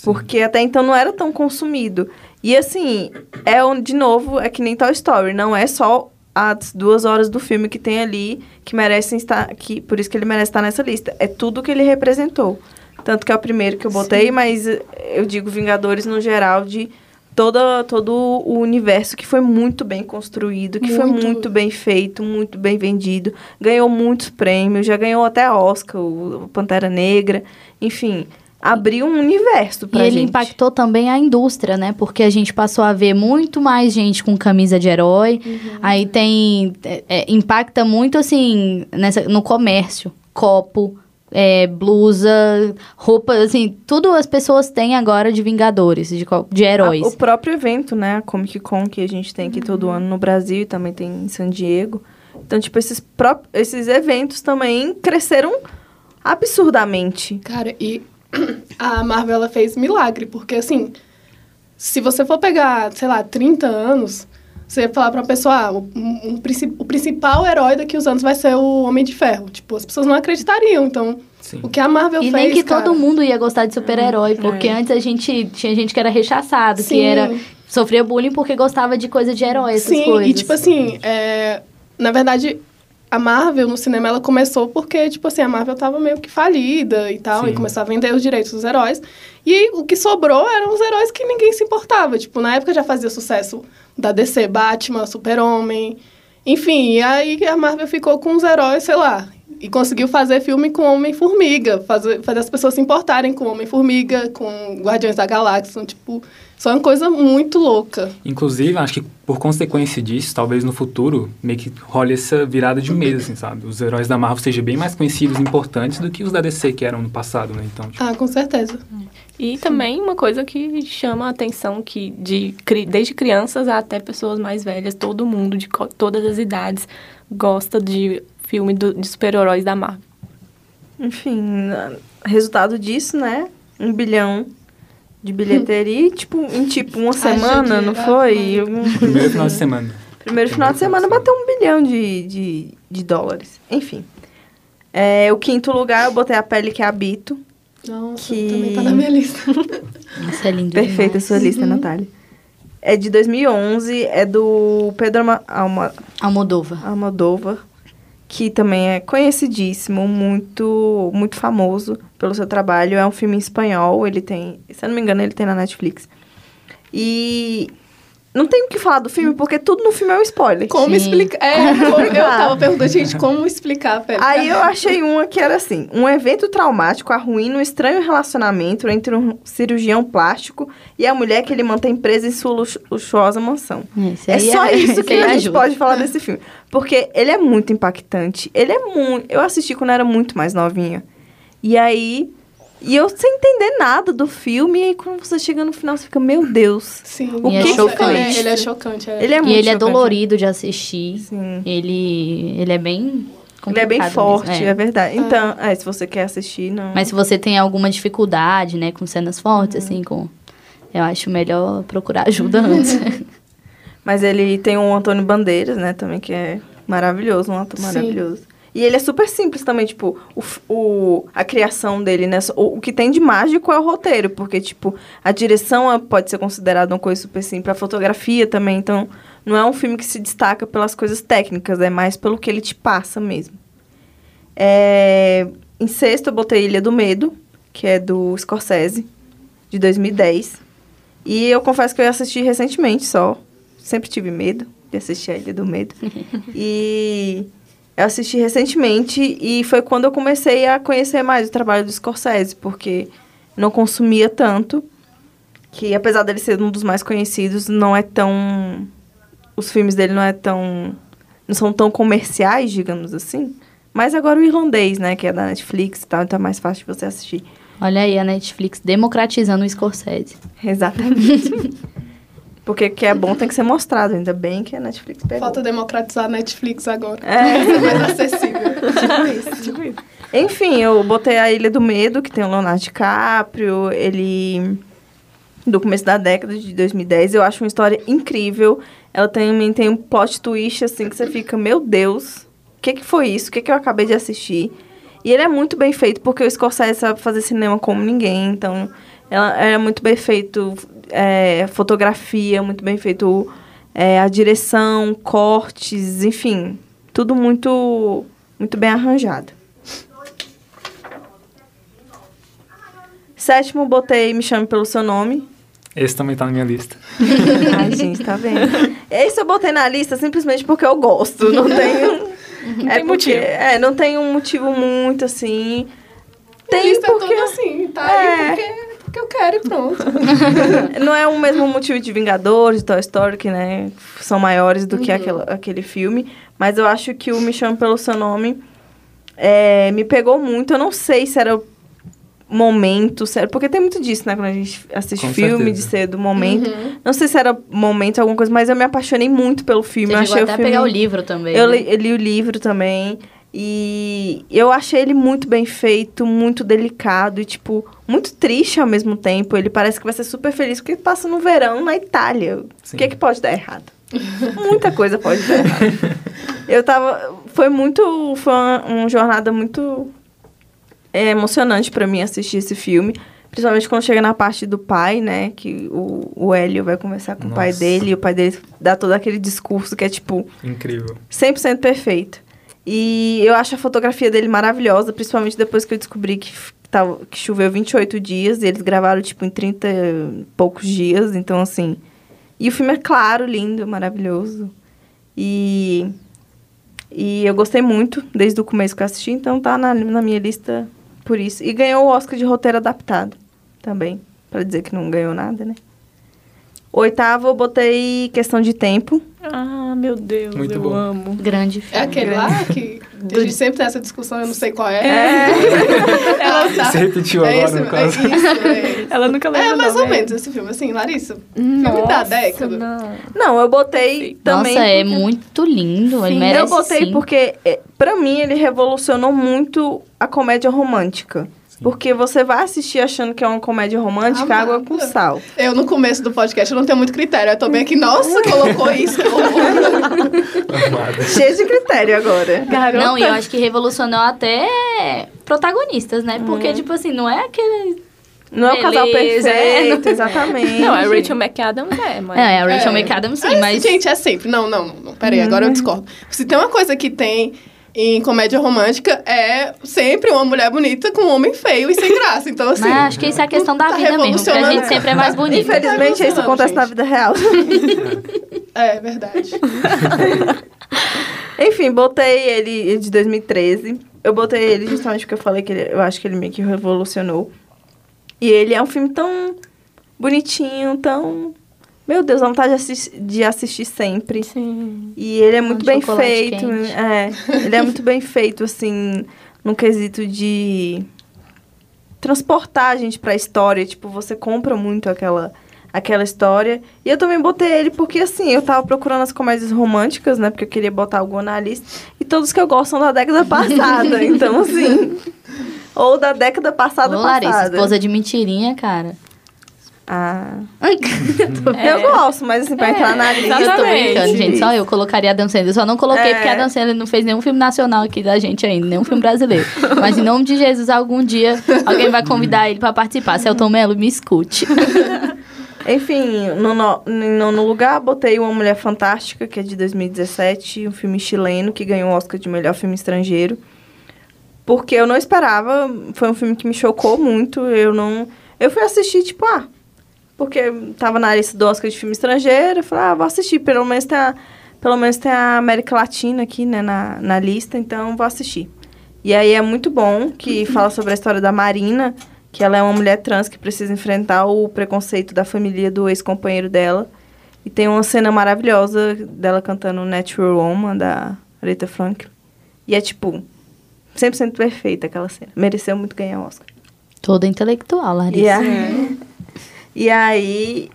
Porque até então não era tão consumido. E assim, é um- de novo, é que nem Toy Story. Não é só as duas horas do filme que tem ali que merecem estar. Que, por isso que ele merece estar nessa lista. É tudo que ele representou. Tanto que é o primeiro que eu botei, mas eh, eu digo Vingadores no geral de toda, todo o universo que foi muito bem construído, que foi Muito. muito bem feito, muito bem vendido. Ganhou muitos prêmios, já ganhou até Oscar, o Pantera Negra. Enfim, abriu um universo pra e ele gente. impactou também a indústria, né? Porque a gente passou a ver muito mais gente com camisa de herói. Aí tem. é, é, impacta muito, assim, nessa, no comércio. Copo, é, blusa, roupa, assim, tudo as pessoas têm agora de Vingadores, de, de heróis. A- o próprio evento, né? A Comic Con que a gente tem aqui todo ano no Brasil e também tem em San Diego. Então, tipo, esses, pró- esses eventos também cresceram absurdamente. Cara, e a Marvel ela fez milagre, porque assim, se você for pegar, sei lá, 30 anos, você ia falar pra uma pessoa, ah, o, um- um o principal herói daqui uns anos vai ser o Homem de Ferro. Tipo, as pessoas não acreditariam. Então, Sim. o que a Marvel E fez. nem que cara, todo mundo ia gostar de super-herói, porque antes a gente tinha gente que era rechaçado, que Sim. era sofria bullying porque gostava de coisa de herói, essas Sim, coisas. e tipo assim, é, na verdade, a Marvel no cinema ela começou porque, tipo assim, a Marvel tava meio que falida e tal, Sim. e começou a vender os direitos dos heróis. E o que sobrou eram os heróis que ninguém se importava. Tipo, na época já fazia sucesso da DC, Batman, Super-Homem. Enfim, e aí a Marvel ficou com os heróis, sei lá. E conseguiu fazer filme com Homem-Formiga, fazer, fazer as pessoas se importarem com Homem-Formiga, com Guardiões da Galáxia. Tipo, é uma coisa muito louca. Inclusive, acho que por consequência disso, talvez no futuro, meio que role essa virada de mesa, assim, sabe? Os heróis da Marvel sejam bem mais conhecidos e importantes do que os da DC que eram no passado, né? Então, tipo, Ah, com certeza. E também uma coisa que chama a atenção que de, desde crianças até pessoas mais velhas, todo mundo de todas as idades gosta de filme do- de super-heróis da Marvel. Enfim, resultado disso, né? Um bilhão de bilheteria, e, tipo, em tipo uma semana, não foi? primeiro assim. final de semana. Primeiro final de semana bateu um bilhão de, de, de dólares. Enfim. É, o quinto lugar eu botei a pele que habito. Nossa, Que- também tá na minha lista. Isso é lindo Perfeita a sua lista, Natália. É de 2011, é do Pedro Alma, Alma, Almodóvar. Que também é conhecidíssimo, muito, muito famoso pelo seu trabalho. É um filme espanhol, ele tem, se eu não me engano, ele tem na Netflix. E não tem o que falar do filme, porque tudo no filme é um spoiler. Como explicar? É, como- eu tava perguntando, gente, como explicar a pele? Aí eu achei uma que era assim: um evento traumático arruína um estranho relacionamento entre um cirurgião plástico e a mulher que ele mantém presa em sua lux- luxuosa mansão. Esse É só isso esse que aí a gente ajuda. pode falar desse filme. Porque ele é muito impactante. Ele é muito. Eu assisti quando era muito mais novinha. E aí. E eu sem entender nada do filme. E aí quando você chega no final, você fica, meu Deus. Sim. O é que chocante. Ele é, ele é chocante. É. Ele é E muito ele é chocante. dolorido de assistir. Sim. Ele, ele é bem Ele é bem forte, mesmo, é. é. verdade. Então, é, se você quer assistir, não. Mas se você tem alguma dificuldade, né, com cenas fortes, assim, com... Eu acho melhor procurar ajuda antes. Mas ele tem um Antônio Bandeiras, né, também, que é maravilhoso, um ator Sim. maravilhoso. E ele é super simples também, tipo, o, o, a criação dele, né? O, o que tem de mágico é o roteiro, porque, tipo, a direção é- pode ser considerada uma coisa super simples, a fotografia também, então não é um filme que se destaca pelas coisas técnicas, é mais pelo que ele te passa mesmo. É, em sexto eu botei Ilha do Medo, que é do Scorsese, de 2010. E eu confesso que eu assisti recentemente só. Sempre tive medo de assistir a Ilha do Medo. e eu assisti recentemente e foi quando eu comecei a conhecer mais o trabalho do Scorsese, porque não consumia tanto. Que apesar dele ser um dos mais conhecidos, não é tão. Os filmes dele não é tão. não são tão comerciais, digamos assim. Mas agora o irlandês, né? Que é da Netflix e tal, então é mais fácil de você assistir. Olha aí a Netflix democratizando o Scorsese. Exatamente. Porque o que é bom tem que ser mostrado, ainda bem que a Netflix pegou. Falta democratizar a Netflix agora. É. Ser mais acessível. tipo isso, tipo isso. Enfim, eu botei a Ilha do Medo, que tem o Leonardo DiCaprio, ele... Do começo da década de 2010. Eu acho uma história incrível. Ela também tem um plot twist, assim, que você fica, meu Deus, o que que foi isso? O que que eu acabei de assistir? E ele é muito bem feito, porque o Scorsese sabe fazer cinema como ninguém. Então, ela é muito bem feito, é, fotografia, muito bem feito é, a direção, cortes, enfim, tudo muito, muito bem arranjado. Sétimo, botei Me Chame Pelo Seu Nome. Esse também tá na minha lista. Ai, gente, tá vendo? Esse eu botei na lista simplesmente porque eu gosto. Não tenho. Não é tem porque- motivo. É, não tem um motivo muito assim. Tem lista porque. toda assim, tá É. porque, porque eu quero e pronto. Não é o mesmo motivo de Vingadores, Toy Story, que né, são maiores do que aquela, aquele filme. Mas eu acho que o Me Chame Pelo Seu Nome é, me pegou muito. Eu não sei se era o momento, se era- porque tem muito disso, né? Quando a gente assiste Com filme, certeza. de ser do momento. Uhum. Não sei se era momento, alguma coisa, mas eu me apaixonei muito pelo filme. Você eu chegou achei até o filme... pegar o livro também. Eu né? li, eu li o livro também. E eu achei ele muito bem feito, muito delicado e, tipo, muito triste ao mesmo tempo. Ele parece que vai ser super feliz porque passa no verão na Itália. Sim. O que, é que pode dar errado? Muita coisa pode dar errado. Eu tava. Foi muito. Foi uma, uma jornada muito é, emocionante pra mim assistir esse filme. Principalmente quando chega na parte do pai, né? Que o, o Hélio vai conversar com o pai Nossa. dele e o pai dele dá todo aquele discurso que é tipo Incrível. 100% perfeito. E eu acho a fotografia dele maravilhosa, principalmente depois que eu descobri que, tava, que choveu 28 dias e eles gravaram, tipo, em 30 e poucos dias. Então, assim. E o filme é claro, lindo, maravilhoso. E. E eu gostei muito desde o começo que eu assisti, então tá na, na minha lista por isso. E ganhou o Oscar de roteiro adaptado também, pra dizer que não ganhou nada, né? Oitavo, eu botei Questão de Tempo. Ah, meu Deus, Muito eu bom. amo. Grande É filme. aquele lá que a gente sempre tem essa discussão, eu não sei qual é. É. Ela tá. Você repetiu é agora, esse, no caso. É isso, é. Ela nunca lembra É mais não, ou é? menos esse filme, assim, Larissa. Nossa, filme da década. Não. Não, eu botei também. Nossa, é porque- muito lindo. Ele Sim, merece eu botei sim. porque, é, pra mim, ele revolucionou muito a comédia romântica. Porque você vai assistir achando que é uma comédia romântica, Amada. água com sal. Eu, no começo do podcast, eu não tenho muito critério. Eu tô bem aqui, nossa, colocou isso. Cheio de critério agora. Garota. Não, e eu acho que revolucionou até protagonistas, né? Porque, tipo assim, não é aquele... Não é o casal Beleza, perfeito, exatamente. Não, a Rachel McAdams é, mas... É, a Rachel É. McAdams sim, Mas, mas... Gente, é sempre. Não, não, não. Peraí, agora eu discordo. Se tem uma coisa que tem em comédia romântica, é sempre uma mulher bonita com um homem feio e sem graça. Então, assim. Mas acho que isso é a questão da tá vida mesmo, que a gente sempre é mais bonita. Infelizmente, isso acontece na vida real. É verdade. Enfim, botei ele de 2013. Eu botei ele justamente porque eu falei que ele- eu acho que ele meio que revolucionou. E ele é um filme tão bonitinho, tão. Meu Deus, dá vontade de, assis- de assistir sempre. Sim. E ele é muito de bem feito. quente. É, ele é muito bem feito, assim, no quesito de transportar a gente pra história. Tipo, você compra muito aquela, aquela história. E eu também botei ele porque, assim, eu tava procurando as comédias românticas, né? Porque eu queria botar alguma na lista. E todos que eu gosto são da década passada. então, assim. Ou da década passada Ô, Larissa, passada. esposa de mentirinha, cara. Ah. Ai, Eu gosto, mas assim, pra É, entrar na lista. eu tô brincando, gente. Só eu colocaria a Dan Sandler. Eu só não coloquei É. porque a Dan Sandler não fez nenhum filme nacional aqui da gente ainda, nenhum filme brasileiro. Mas em nome de Jesus, algum dia alguém vai convidar ele pra participar. Celton Mello, me escute. Enfim, no, no, em nono lugar, botei Uma Mulher Fantástica, que é de 2017, um filme chileno que ganhou o Oscar de melhor filme estrangeiro. Porque eu não esperava, foi um filme que me chocou muito, eu não... Eu fui assistir, tipo, ah, porque tava na lista do Oscar de filme estrangeiro, eu falei, ah, vou assistir, pelo menos tem a, pelo menos tem a América Latina aqui, né, na, na lista, então vou assistir. E aí é muito bom, que fala sobre a história da Marina, que ela é uma mulher trans que precisa enfrentar o preconceito da família do ex-companheiro dela. E tem uma cena maravilhosa dela cantando Natural Woman, da Aretha Franklin. E é, tipo, 100% perfeita aquela cena. Mereceu muito ganhar o Oscar. Toda intelectual, Larissa. Aí, e aí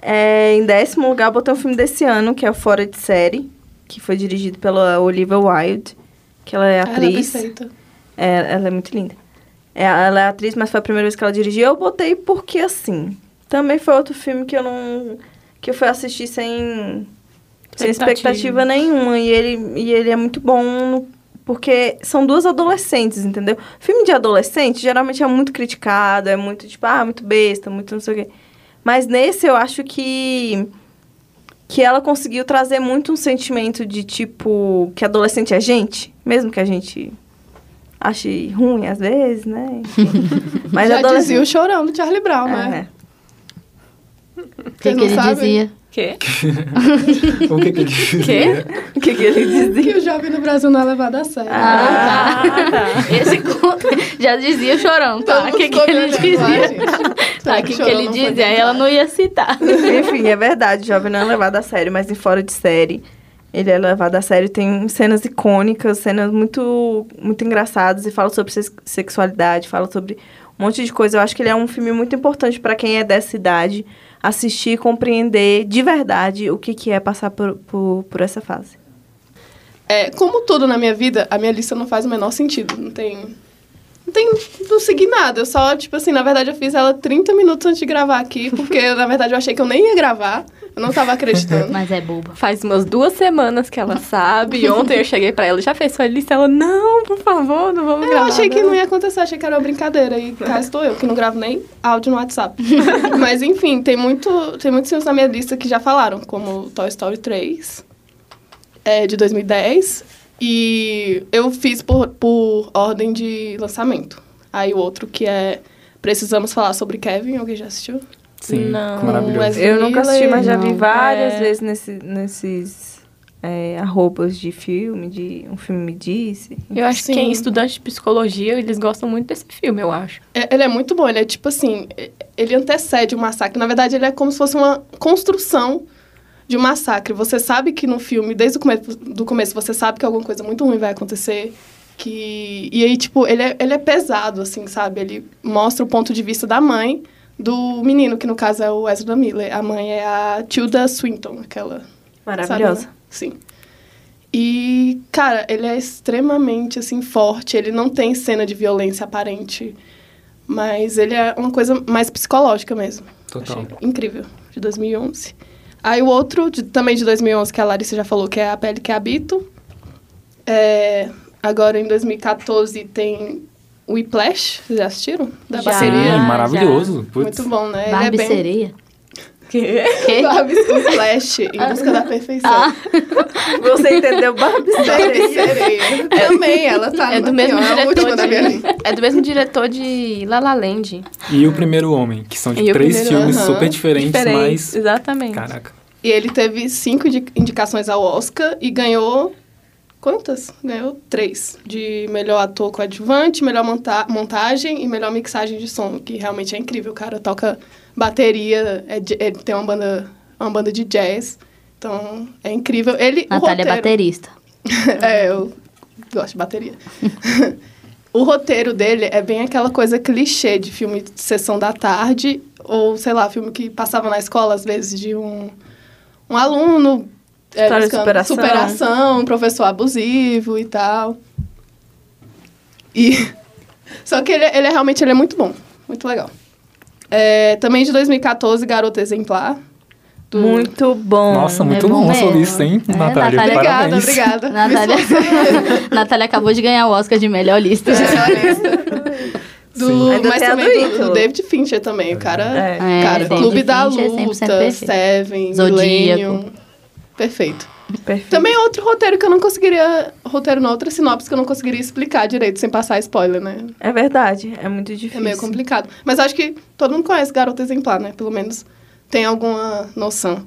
é, em décimo lugar, eu botei um filme desse ano, que é o Fora de Série, que foi dirigido pela Olivia Wilde, que ela é Ela é atriz. perfeita. É, ela é muito linda. É, ela é atriz, mas foi a primeira vez que ela dirigiu. Eu botei porque, assim, também foi outro filme que eu não... Que eu fui assistir sem... Sem Expectativa. expectativa nenhuma. E ele, e ele é muito bom no- porque são duas adolescentes, entendeu? Filme de adolescente geralmente é muito criticado, é muito, tipo, ah, muito besta, muito não sei o quê. Mas nesse eu acho que... Que ela conseguiu trazer muito um sentimento de, tipo... Que adolescente é gente. Mesmo que a gente ache ruim às vezes, né? Mas Já adolescente... dizia o chorão do Charlie Brown, né? É. O que, que ele sabem? dizia? Quê? o que que ele dizia? Quê? O que, que ele dizia? Que o jovem no Brasil não é levado a sério. Ah, tá. Esse conto já dizia o chorão, tá? O que, que ele lá, dizia? gente. Tá, o que, que ele dizia? Aí lembrado. ela não ia citar. Enfim, é verdade, jovem não é levado a sério, mas em fora de série, ele é levado a sério. Tem cenas icônicas, cenas muito, muito engraçadas e fala sobre sex- sexualidade, fala sobre um monte de coisa. Eu acho que ele é um filme muito importante para quem é dessa idade assistir e compreender de verdade o que, que é passar por, por, por essa fase. É, como tudo na minha vida, a minha lista não faz o menor sentido. Não tem. Não tem. Não segui nada. Eu só, tipo assim, na verdade eu fiz ela 30 minutos antes de gravar aqui, porque na verdade eu achei que eu nem ia gravar. Eu não tava acreditando. Mas é boba. Faz umas duas semanas que ela sabe. E ontem eu cheguei pra ela, já fez sua lista? Ela, não, por favor, não vamos Eu gravar. achei que não ia acontecer, achei que era uma brincadeira. E cá estou eu, que não gravo nem áudio no WhatsApp. Mas enfim, tem, muito, tem muitos filmes na minha lista que já falaram, como Toy Story 3, é, de 2010, E eu fiz por, por ordem de lançamento. Aí o outro que é Precisamos Falar sobre Kevin, alguém já assistiu? Sim, Não. maravilhoso. Eu nunca assisti, mas já vi Não. várias É. vezes nesse, nesses é, arrobas de filme, de um filme me disse. Eu acho que Sim. quem é estudante de psicologia, eles gostam muito desse filme, eu acho. É- Ele é muito bom, ele é tipo assim, ele antecede o massacre. Na verdade, ele é como se fosse uma construção de um massacre. Você sabe que no filme, desde o começo, do começo, você sabe que alguma coisa muito ruim vai acontecer. Que... E aí, tipo, ele é, ele é pesado, assim, sabe? Ele mostra o ponto de vista da mãe do menino, que no caso é o Ezra Miller. A mãe é a Tilda Swinton, aquela Maravilhosa. Sabe, né? Sim. E, cara, ele é extremamente, assim, forte. Ele não tem cena de violência aparente. Mas ele é uma coisa mais psicológica mesmo. Total. Achei incrível. De 2011. Aí o outro, de- também de 2011, que a Larissa já falou, que é A Pele que Habito. É, agora, em 2014, tem Whiplash. Vocês já assistiram? Da Já. Maravilhoso. Putz. Muito bom, né? Barbie ele é bem... Que? Quê? Barbie Whiplash, Em Busca da Perfeição. Ah, Você entendeu, Barbie Baby Sereia? Sereia. Também, ela tá É do mesmo pior, a diretor de... É do mesmo diretor de La La Land. E o Primeiro Homem, que são E de o três Primeiro- filmes Aham. super diferentes, mas. Exatamente. Caraca. E ele teve cinco indi- indicações ao Oscar e ganhou. Quantas? Ganhou três. De melhor ator coadjuvante, melhor monta montagem e melhor mixagem de som, que realmente é incrível. O cara toca bateria, é, ele tem uma banda, uma banda de jazz. Então, é incrível. Ele, o Natália é roteiro- baterista. é, eu gosto de bateria. o roteiro dele é bem aquela coisa clichê de filme de sessão da tarde, ou sei lá, filme que passava na escola, às vezes, de um, um aluno. é, História de superação. superação, um professor abusivo e tal. E. Só que ele, é- ele é realmente ele é muito bom. Muito legal. É, também de 2014, Garota Exemplar. do- Muito bom. Nossa, muito É bom mesmo. isso, hein, É, Natália? Natália, Obrigada, Parabéns. obrigada. Natália... Natália acabou de ganhar o Oscar de melhor lista. Do, Sim. Ainda mas tem a também do do, do David Fincher também. O cara, É. É, cara David Clube da Fincher é 100% Luta. Seven, Zodíaco. Millennium. Perfeito. Perfeito. Também é outro roteiro que eu não conseguiria... Roteiro não, outra sinopse que eu não conseguiria explicar direito, sem passar spoiler, né? É verdade, é muito É difícil. meio complicado. Mas acho que todo mundo conhece Garota Exemplar, né? Pelo menos tem alguma noção.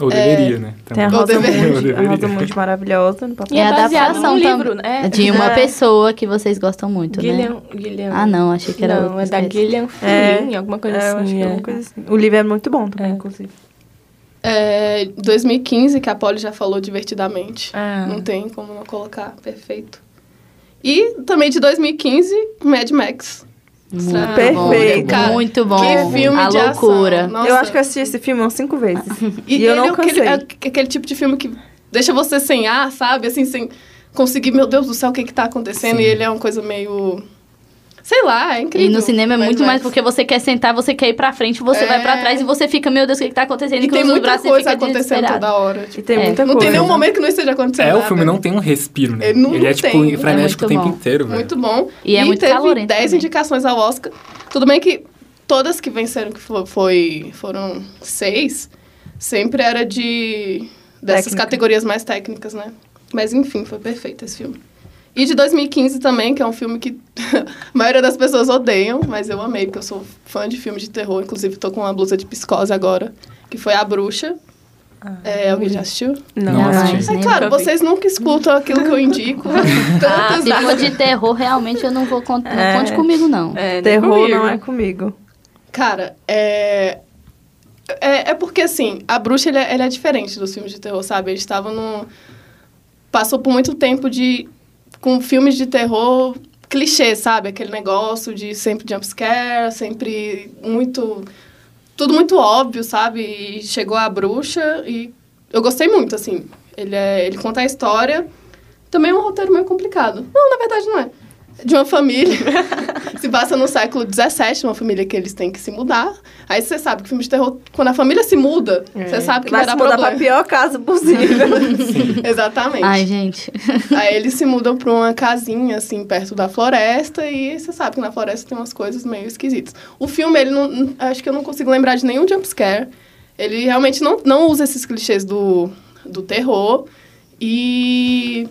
Ou deveria, né? Tem a também. Rosa. Mundi, a Rosa. Mundi maravilhosa no papel. E é, É adaptação num livro, né? De uma É. pessoa que vocês gostam muito, né? Guilherme, Guilherme. Ah, não, achei que era Não, é da. Guilherme É. Flynn, alguma coisa É, assim. acho que é é. uma coisa assim. O livro é muito bom também, É. inclusive. É, 2015, que a Polly já falou divertidamente. Ah. Não tem como não colocar. Perfeito. E também de 2015, Mad Max. Muito Perfeito. bom, Cara, muito bom. Que filme A de loucura. ação. Nossa. Eu acho que eu assisti esse filme umas cinco vezes. E, E eu ele não é aquele, cansei. é aquele tipo de filme que deixa você sem ar, sabe? Assim, sem conseguir, meu Deus do céu, o que que tá acontecendo? Sim. E ele é uma coisa meio... Sei lá, é E incrível. no cinema é muito Max. mais porque você quer sentar, você quer ir pra frente, você É. vai pra trás e você fica, meu Deus, o que, que tá acontecendo? E tem muita braços e coisa acontecendo toda hora. E Tipo, tem É. muita não coisa. tem nenhum momento que não esteja acontecendo É, o nada. filme não tem um respiro, né? Ele não Ele é, tipo, tem. frenético É o tempo muito bom. inteiro, velho. Muito bom. E é muito teve calorento 10 também. indicações ao Oscar. Tudo bem que todas que venceram, que fo- foi, foram seis, sempre era de dessas Técnica. categorias mais técnicas, né? Mas enfim, foi perfeito esse filme. E de 2015 também, que é um filme que a maioria das pessoas odeiam, mas eu amei, porque eu sou fã de filme de terror. Inclusive, tô com uma blusa de psicose agora, que foi A Bruxa. É, alguém já assistiu? Não, Não assisti. assisti. É claro, vocês nunca escutam aquilo que eu indico. Ah, se for de terror, realmente eu não vou contar. É. Não conte comigo, não. É, Terror comigo. não é comigo. Cara, é... é. É porque, assim, a bruxa ele é, ele é diferente dos filmes de terror, sabe? A gente tava num. Passou por muito tempo de. Com filmes de terror clichê, sabe? Aquele negócio de sempre jumpscare, sempre muito. Tudo muito óbvio, sabe? E chegou a bruxa e eu gostei muito, assim. Ele, é, ele conta a história. Também é um roteiro meio complicado. Não, na verdade não é. De uma família. se passa no século XVII, uma família que eles têm que se mudar. Aí você sabe que filme de terror, quando a família se muda, você sabe que Vai vai, se dar mudar pra problema. pior casa possível. Exatamente. Ai, gente. Aí eles se mudam pra uma casinha, assim, perto da floresta, e você sabe que na floresta tem umas coisas meio esquisitas. O filme, ele não. não- Acho que eu não consigo lembrar de nenhum jumpscare. Ele realmente não, não usa esses clichês do, do terror. E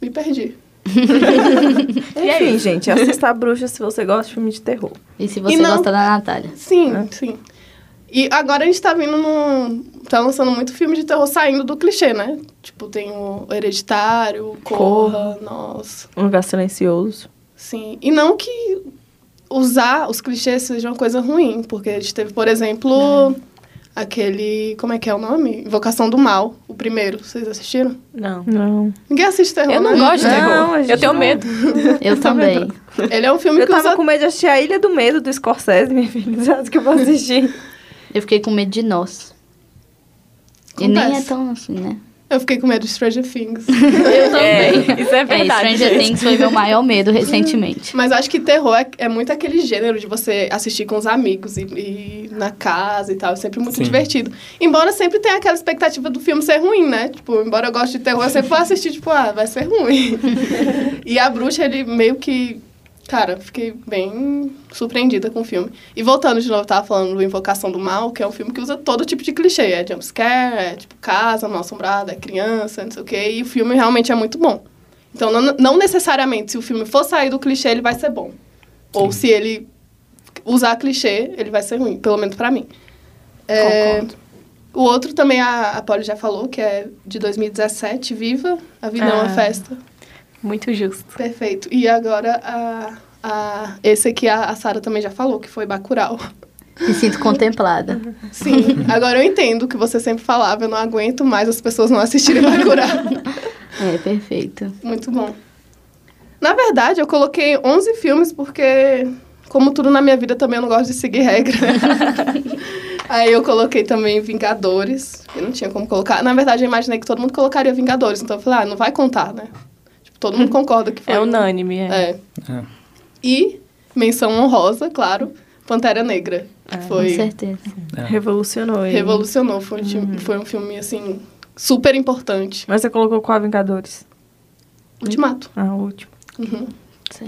me perdi. Enfim, gente, assista a bruxa se você gosta de filme de terror. E se você E não- gosta da Natália? Sim, sim. E agora a gente tá vindo num. Tá lançando muito filme de terror saindo do clichê, né? Tipo, tem o Hereditário, o Corra, nossa. Um lugar silencioso. Sim. E não que usar os clichês seja uma coisa ruim, porque a gente teve, por exemplo, aquele. Como é que é o nome? Invocação do Mal, o primeiro. Vocês assistiram? Não. Não. Ninguém assiste terror, Eu não né? gosto de Não, terror. gente Eu tenho não. medo. Eu também. Ele é um filme Eu que tava usa. com medo de assistir A Ilha do Medo do Scorsese, minha filha. Sabe que eu vou assistir? Eu fiquei com medo de nós. E nem é Acontece. tão assim, né? Eu fiquei com medo de Stranger Things. Eu também. isso é É, verdade. Stranger gente. Things foi meu maior medo recentemente. Mas acho que terror é, é muito aquele gênero de você assistir com os amigos e, e na casa e tal. É sempre muito Sim. divertido. Embora sempre tenha aquela expectativa do filme ser ruim, né? Tipo, embora eu goste de terror, eu sempre vou assistir, tipo, ah, vai ser ruim. e a bruxa, ele meio que. Cara, fiquei bem surpreendida com o filme. E voltando de novo, eu tava falando do Invocação do Mal, que é um filme que usa todo tipo de clichê. É jumpscare, é tipo casa, mal assombrada, é criança, não sei o quê. E o filme realmente é muito bom. Então, não, não necessariamente, se o filme for sair do clichê, ele vai ser bom. Ou se ele usar clichê, ele vai ser ruim, pelo menos pra mim. É, o outro também, a, a Polly já falou, que é de 2017, Viva, A Vida é uma Ah. Festa. Muito justo. Perfeito. E agora, a, a, esse aqui a, a Sara também já falou, que foi Bacurau. Me sinto contemplada. Sim, agora eu entendo o que você sempre falava, eu não aguento mais as pessoas não assistirem Bacurau. É, perfeito. Muito bom. Na verdade, eu coloquei 11 filmes porque, como tudo na minha vida, também eu não gosto de seguir regra. Aí eu coloquei também Vingadores, que não tinha como colocar. Na verdade, eu imaginei que todo mundo colocaria Vingadores, então eu falei, ah, não vai contar, né? Todo mundo concorda que foi. É unânime, é. É. É. E, menção honrosa, claro, Pantera Negra. Que Com foi certeza. É. Revolucionou ele. revolucionou. Foi um, time- foi um filme, assim, super importante. Mas você colocou qual Vingadores? Ultimato. Ah, o último. Uhum.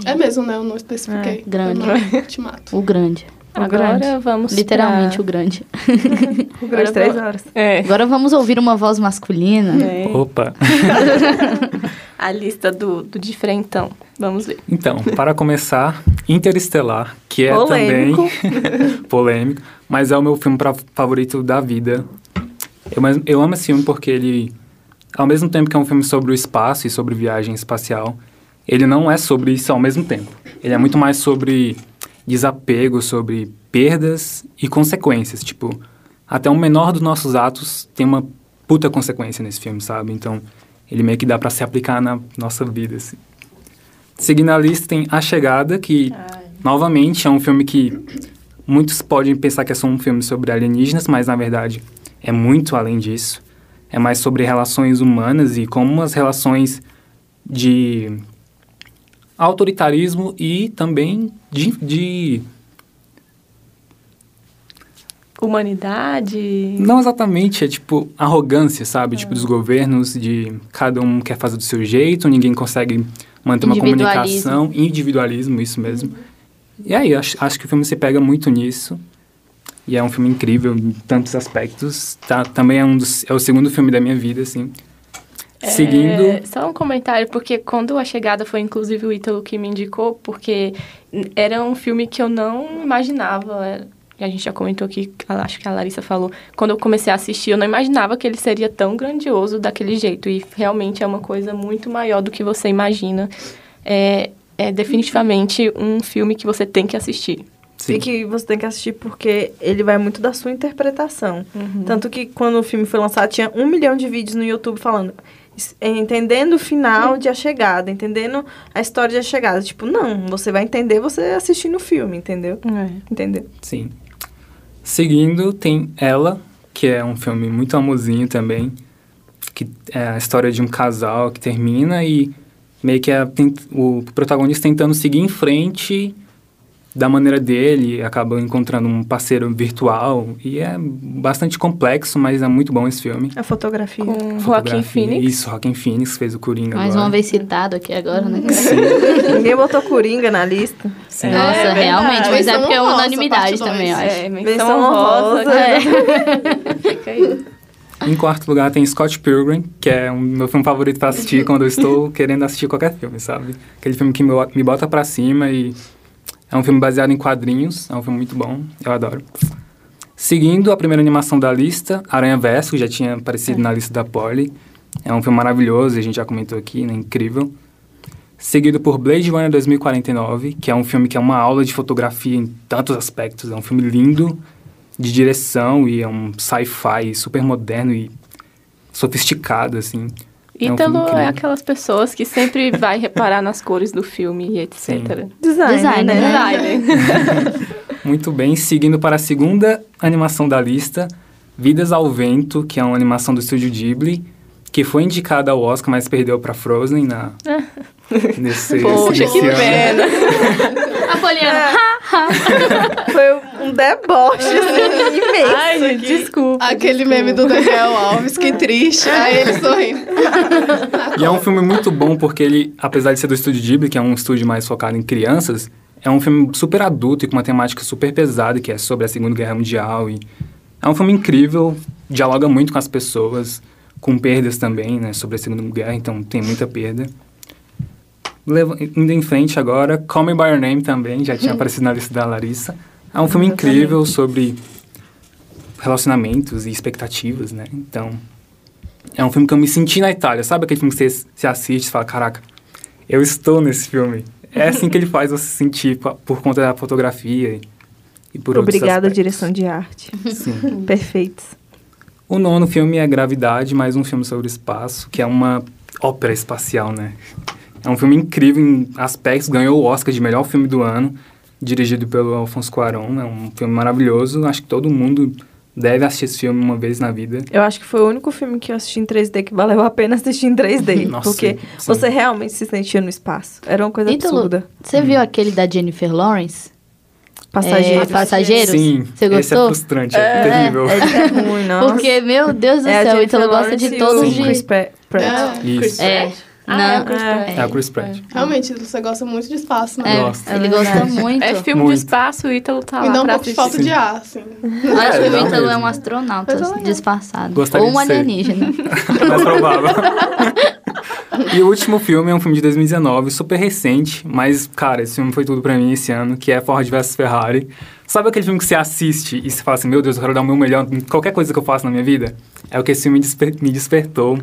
É mesmo, né? Eu não especifiquei. É, grande. No Ultimato. O grande. O Agora grande. vamos Literalmente pra... o grande. O grande três horas. É. Agora vamos ouvir uma voz masculina. É. Opa! A lista do, do de frentão. Vamos ver. Então, para começar, Interestelar, que é Polêmico. também polêmico, mas é o meu filme pra- favorito da vida. Eu, mas- eu amo esse filme porque ele, ao mesmo tempo que é um filme sobre o espaço e sobre viagem espacial, ele não é sobre isso ao mesmo tempo. Ele é muito mais sobre desapego, sobre perdas e consequências. Tipo, até o menor dos nossos atos tem uma puta consequência nesse filme, sabe? Então, ele meio que dá pra se aplicar na nossa vida, assim. Seguindo a lista tem A Chegada, que novamente é um filme que muitos podem pensar que é só um filme sobre alienígenas, mas na verdade é muito além disso. É mais sobre relações humanas e como as relações de autoritarismo e também de, de Humanidade. Não exatamente, é tipo arrogância, sabe? Tipo, dos governos, de cada um quer fazer do seu jeito, ninguém consegue manter uma comunicação. Individualismo, isso mesmo. E aí, acho, acho que o filme se pega muito nisso. E é um filme incrível em tantos aspectos. Tá, também é um dos. É o segundo filme da minha vida, assim. Seguindo. É, só um comentário, porque quando a chegada foi inclusive o Ítalo que me indicou, porque era um filme que eu não imaginava. é, A gente já comentou aqui, acho que a Larissa falou. Quando eu comecei a assistir, eu não imaginava que ele seria tão grandioso daquele jeito. E realmente é uma coisa muito maior do que você imagina. É, é definitivamente um filme que você tem que assistir. Sim. E que você tem que assistir porque ele vai muito da sua interpretação. Tanto que quando o filme foi lançado, tinha um milhão de vídeos no YouTube falando. Entendendo o final de A Chegada, entendendo a história de A Chegada. Tipo, não, você vai entender você assistindo o filme, entendeu? Entendeu? Sim. Seguindo, tem Ela, que é um filme muito amorzinho também, que é a história de um casal que termina e meio que é, o protagonista tentando seguir em frente da maneira dele, acaba encontrando um parceiro virtual e é bastante complexo, mas é muito bom esse filme. A fotografia. Com Fotografia, Phoenix. Isso, Joaquim Phoenix fez o Coringa Mais agora. uma vez citado aqui agora, né? Ninguém botou Coringa na lista. Sim. Nossa, É realmente. Mas é porque é unanimidade também, eu dois. acho. É, Menção menção honrosa. honrosa. É. Fica aí. Em quarto lugar tem Scott Pilgrim, que é um meu filme favorito pra assistir quando eu estou querendo assistir qualquer filme, sabe? Aquele filme que me, me bota pra cima e é um filme baseado em quadrinhos, é um filme muito bom, eu adoro. Seguindo a primeira animação da lista, Aranha Verso, que já tinha aparecido na lista da Polly. É um filme maravilhoso, a gente já comentou aqui, né? Incrível. Seguido por Blade Runner 2049, que é um filme que é uma aula de fotografia em tantos aspectos. É um filme lindo, de direção e é um sci-fi super moderno e sofisticado, assim. É um Ítalo é, incrível. aquelas pessoas que sempre vai reparar nas cores do filme e etc. Design, Design, né? Designer. Muito bem, seguindo para a segunda animação da lista, Vidas ao Vento, que é uma animação do estúdio Ghibli, que foi indicada ao Oscar, mas perdeu para Frozen na nesse, Poxa, nesse que ano. pena. A Poliana. Foi um deboche, assim, imenso. Ai, gente, desculpa. Aquele meme do Daniel Alves, que triste. Aí ele sorrindo. E é um filme muito bom porque ele, apesar de ser do estúdio Ghibli, que é um estúdio mais focado em crianças, é um filme super adulto e com uma temática super pesada, que é sobre a Segunda Guerra Mundial. E é um filme incrível, dialoga muito com as pessoas, com perdas também, né, sobre a Segunda Guerra, então tem muita perda. Indo em frente agora, Call Me By Your Name também, já tinha aparecido na lista da Larissa. É um filme incrível sobre relacionamentos e expectativas, né? Então, é um filme que eu me senti na Itália. Sabe aquele filme que você se assiste e fala, caraca, eu estou nesse filme. É assim que ele faz você se sentir por conta da fotografia e, e por Obrigada, direção de arte. Sim. Perfeitos. O nono filme é Gravidade, mais um filme sobre espaço, que é uma ópera espacial, né? É um filme incrível em aspectos, ganhou o Oscar de melhor filme do ano, dirigido pelo Alfonso Cuarón. É um filme maravilhoso, acho que todo mundo deve assistir esse filme uma vez na vida. Eu acho que foi o único filme que eu assisti em 3D que valeu a pena assistir em 3D. Nossa, porque sim. você realmente se sentia no espaço. Era uma coisa Ítalo, absurda. Você viu aquele da Jennifer Lawrence? Passageiros. É, Passageiros? Sim, Você esse é gostou? frustrante, é, terrível. É ruim, nossa. Porque, meu Deus do é céu, o Jennifer Ítalo gosta de todos o de... Chris Pratt. É, Isso. É. Ah, não, é o Chris Pratt. É a Chris Pratt. Realmente, você gosta muito de espaço, né? É, Gosto. ele É gosta muito. É filme Muito. de espaço, o Ítalo tá Me lá dá um pouco de falta de ar, assim. Eu acho que É, o Ítalo é um astronauta é legal. disfarçado. Gostaria Ou um alienígena. É mais provável. e o último filme é um filme de 2019, super recente, mas, cara, esse filme foi tudo pra mim esse ano, que é Ford vs Ferrari. Sabe aquele filme que você assiste e você fala assim, meu Deus, eu quero dar o meu melhor em qualquer coisa que eu faço na minha vida? É o que esse filme desper- me despertou.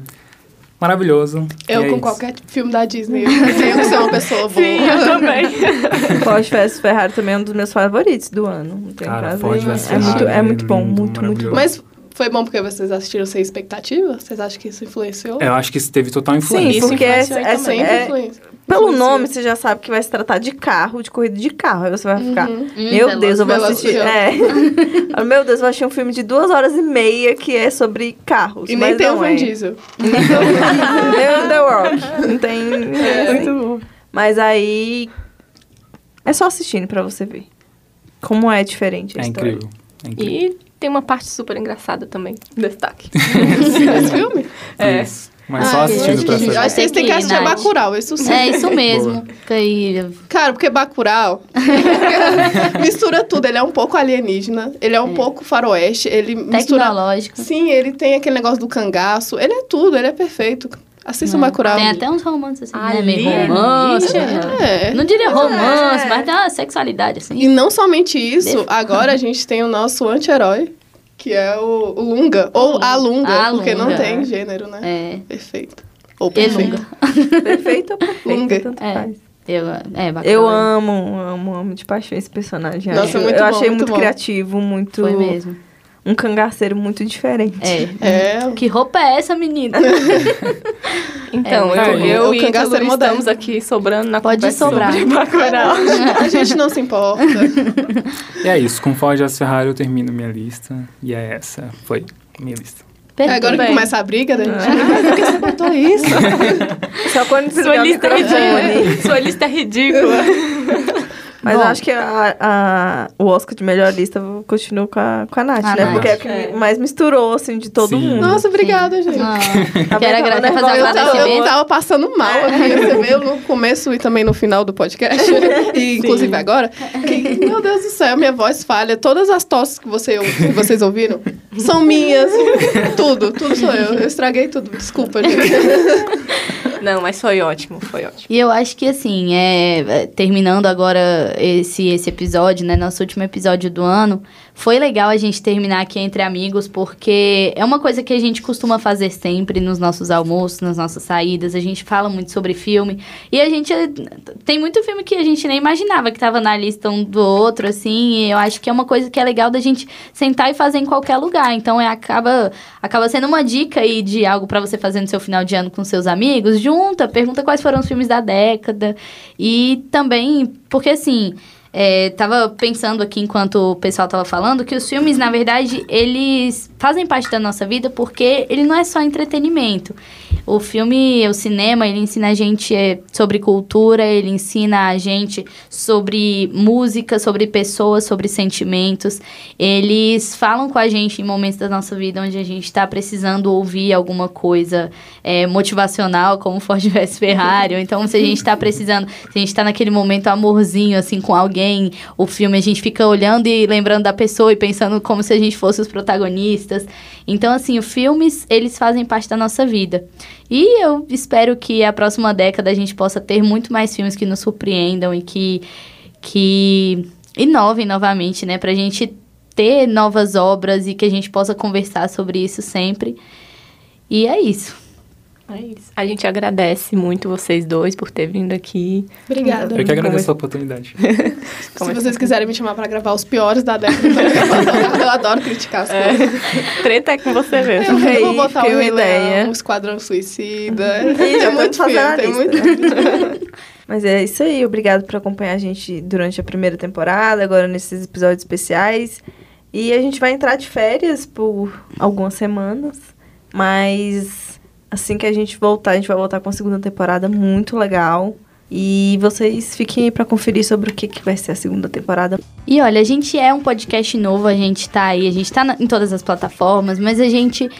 Maravilhoso. Eu é com isso. qualquer filme da Disney, eu tenho que ser uma pessoa boa. Sim, eu também. Ford vs Ferrari também é um dos meus favoritos do ano. Não tem Cara, prazer. Ford vs é, muito, Ferrari é muito bom, lindo, muito, muito bom. Mas foi bom porque vocês assistiram sem expectativa? Vocês acham que isso influenciou? Eu acho que isso teve total influência. Sim, Isso porque é, influenciou é- é- influencia. pelo influencia. nome você já sabe que vai se tratar de carro, de corrida de carro. Aí você vai ficar, Uhum. meu Hum, Deus, eu vou assistir. É. meu Deus, eu vou assistir um filme de duas horas e meia que é sobre carros. E nem tem o é. Diesel. Nem o The Rock. Não tem. É. Muito bom. Mas aí. É só assistindo pra você ver. Como é diferente a É história. incrível. É incrível. E tem uma parte super engraçada também. Destaque. Esse filme? É. Isso. Mas Ah, só assistindo pra saber. Eu acho que vocês têm que assistir Nath. Bacurau, isso sim. É isso mesmo. Aí- Cara, porque Bacurau mistura tudo. Ele é um pouco alienígena, ele é um pouco faroeste, ele mistura... Tecnológico. Sim, ele tem aquele negócio do cangaço. Ele é tudo, ele é perfeito. Assistam Bacurau. Tem até uns romances assim, né? Meio romance. É. Não diria romance, é. mas tem uma sexualidade assim. E não somente isso, Def- agora a gente tem o nosso anti-herói, que é o, o Lunga. Ou a Lunga, A porque não Lunga. tem gênero, né? É. Perfeito. Ou perfeito. Perfeito ou perfeito, Lunga. tanto É. faz. Eu, é, bacana. Eu amo, amo, amo de paixão esse personagem. Nossa, Acho- muito eu bom, achei muito muito, bom. criativo, muito. Foi mesmo. Um cangaceiro muito diferente. É. É. Que roupa é essa, menina? Então, É, eu, é, eu o e cangaceiro Ítalo estamos aqui sobrando na Pode sobrar. sobre Bacurau. A gente não se importa. E é isso. Com Ford vs Ferrari eu termino minha lista. E é essa. Foi minha lista. Perfeito. Agora que começa a briga, da gente. Por que você botou isso? Só quando Sua desligar lista, é ridícula. Sua lista é ridícula. Mas Bom. eu acho que a- a- o Oscar de melhor lista eu continuo com a, com a Nath, A né? Nath. Porque é o que É. mais misturou, assim, de todo Sim. mundo. Nossa, obrigada, gente. Ah, quero agradecer, Tava fazer Eu tava, eu tava passando mal aqui, você viu no começo e também no final do podcast, e inclusive agora. que, meu Deus do céu, minha voz falha. Todas as tosses que, você, que vocês ouviram são minhas. tudo, tudo sou eu. Eu estraguei tudo. Desculpa, gente. Não, mas foi ótimo, foi ótimo. E eu acho que assim, é, terminando agora esse, esse episódio, né? Nosso último episódio do ano, foi legal a gente terminar aqui entre amigos, porque é uma coisa que a gente costuma fazer sempre nos nossos almoços, nas nossas saídas. A gente fala muito sobre filme. E a gente tem muito filme que a gente nem imaginava que estava na lista um do outro, assim. E eu acho que é uma coisa que é legal da gente sentar e fazer em qualquer lugar. Então é, acaba, acaba sendo uma dica aí de algo para você fazer no seu final de ano com seus amigos junta, pergunta quais foram os filmes da década. E também, porque assim. É, tava pensando aqui enquanto o pessoal tava falando que os filmes, na verdade, eles fazem parte da nossa vida porque ele não é só entretenimento. O filme, o cinema, ele ensina a gente é, sobre cultura, ele ensina a gente sobre música, sobre pessoas, sobre sentimentos. Eles falam com a gente em momentos da nossa vida onde a gente está precisando ouvir alguma coisa é, motivacional, como Ford vs Ferrari. Ou então, se a gente está precisando, se a gente está naquele momento amorzinho, assim, com alguém, o filme a gente fica olhando e lembrando da pessoa e pensando como se a gente fosse os protagonistas. Então, assim, os filmes, eles fazem parte da nossa vida. E eu espero que a próxima década a gente possa ter muito mais filmes que nos surpreendam e que, que inovem novamente, né? Pra gente ter novas obras e que a gente possa conversar sobre isso sempre. E é isso. É isso. A gente agradece muito vocês dois por ter vindo aqui. Obrigada. Eu que agradeço a oportunidade. Se vocês quiserem me chamar para gravar os piores da década, eu adoro criticar as é. coisas. Treta é com você mesmo. Eu vou botar o uma ideia. Leão, o Esquadrão Suicida. Já é muito filme, tem muito... Mas é isso aí. Obrigado por acompanhar a gente durante a primeira temporada, agora nesses episódios especiais. E a gente vai entrar de férias por algumas semanas. Mas assim que a gente voltar, a gente vai voltar com a segunda temporada muito legal. E vocês fiquem aí pra conferir sobre o que, que vai ser a segunda temporada. E olha, a gente é um podcast novo, a gente tá aí, a gente tá na- em todas as plataformas, mas a gente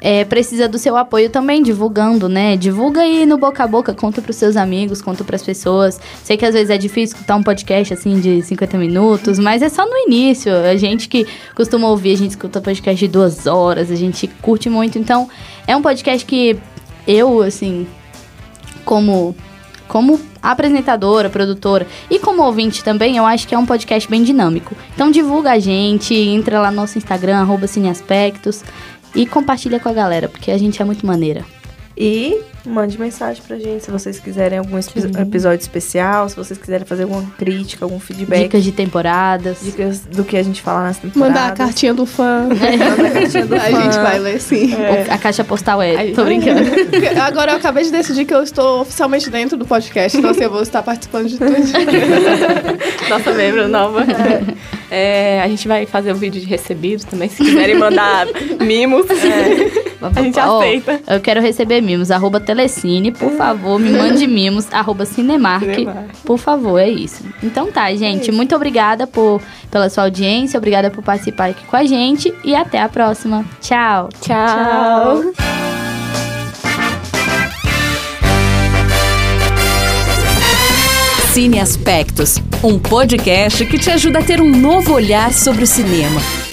é, precisa do seu apoio também, divulgando, né? Divulga aí no boca a boca, conta pros seus amigos, conta pras pessoas. Sei que às vezes é difícil escutar um podcast assim de 50 minutos, mas é só no início. A gente que costuma ouvir, a gente escuta podcast de duas horas, a gente curte muito. Então, é um podcast que eu, assim, como como apresentadora, produtora e como ouvinte também, eu acho que é um podcast bem dinâmico. Então divulga a gente, entra lá no nosso Instagram, arroba Cineaspectos, e compartilha com a galera, porque a gente é muito maneira. E mande mensagem pra gente se vocês quiserem algum espi- episódio especial, se vocês quiserem fazer alguma crítica, algum feedback. Dicas de temporadas. Dicas do que a gente fala nas temporadas. Mandar a cartinha do fã. Manda a cartinha do A fã. gente vai ler, sim. Ou A caixa postal é. Aí- Tô brincando. Agora eu acabei de decidir que eu estou oficialmente dentro do podcast, então assim, eu vou estar participando de tudo. Nossa membro nova. É, a gente vai fazer o vídeo de recebidos também, se quiserem mandar mimos. A gente Ó, aceita. Eu quero receber mimos, arroba Telecine, por favor, me mande mimos, arroba Cinemark, Cinemark. por favor, é isso. Então tá, gente, muito obrigada por, pela sua audiência, obrigada por participar aqui com a gente e até a próxima. Tchau! Tchau. Cine Aspectos, um podcast que te ajuda a ter um novo olhar sobre o cinema.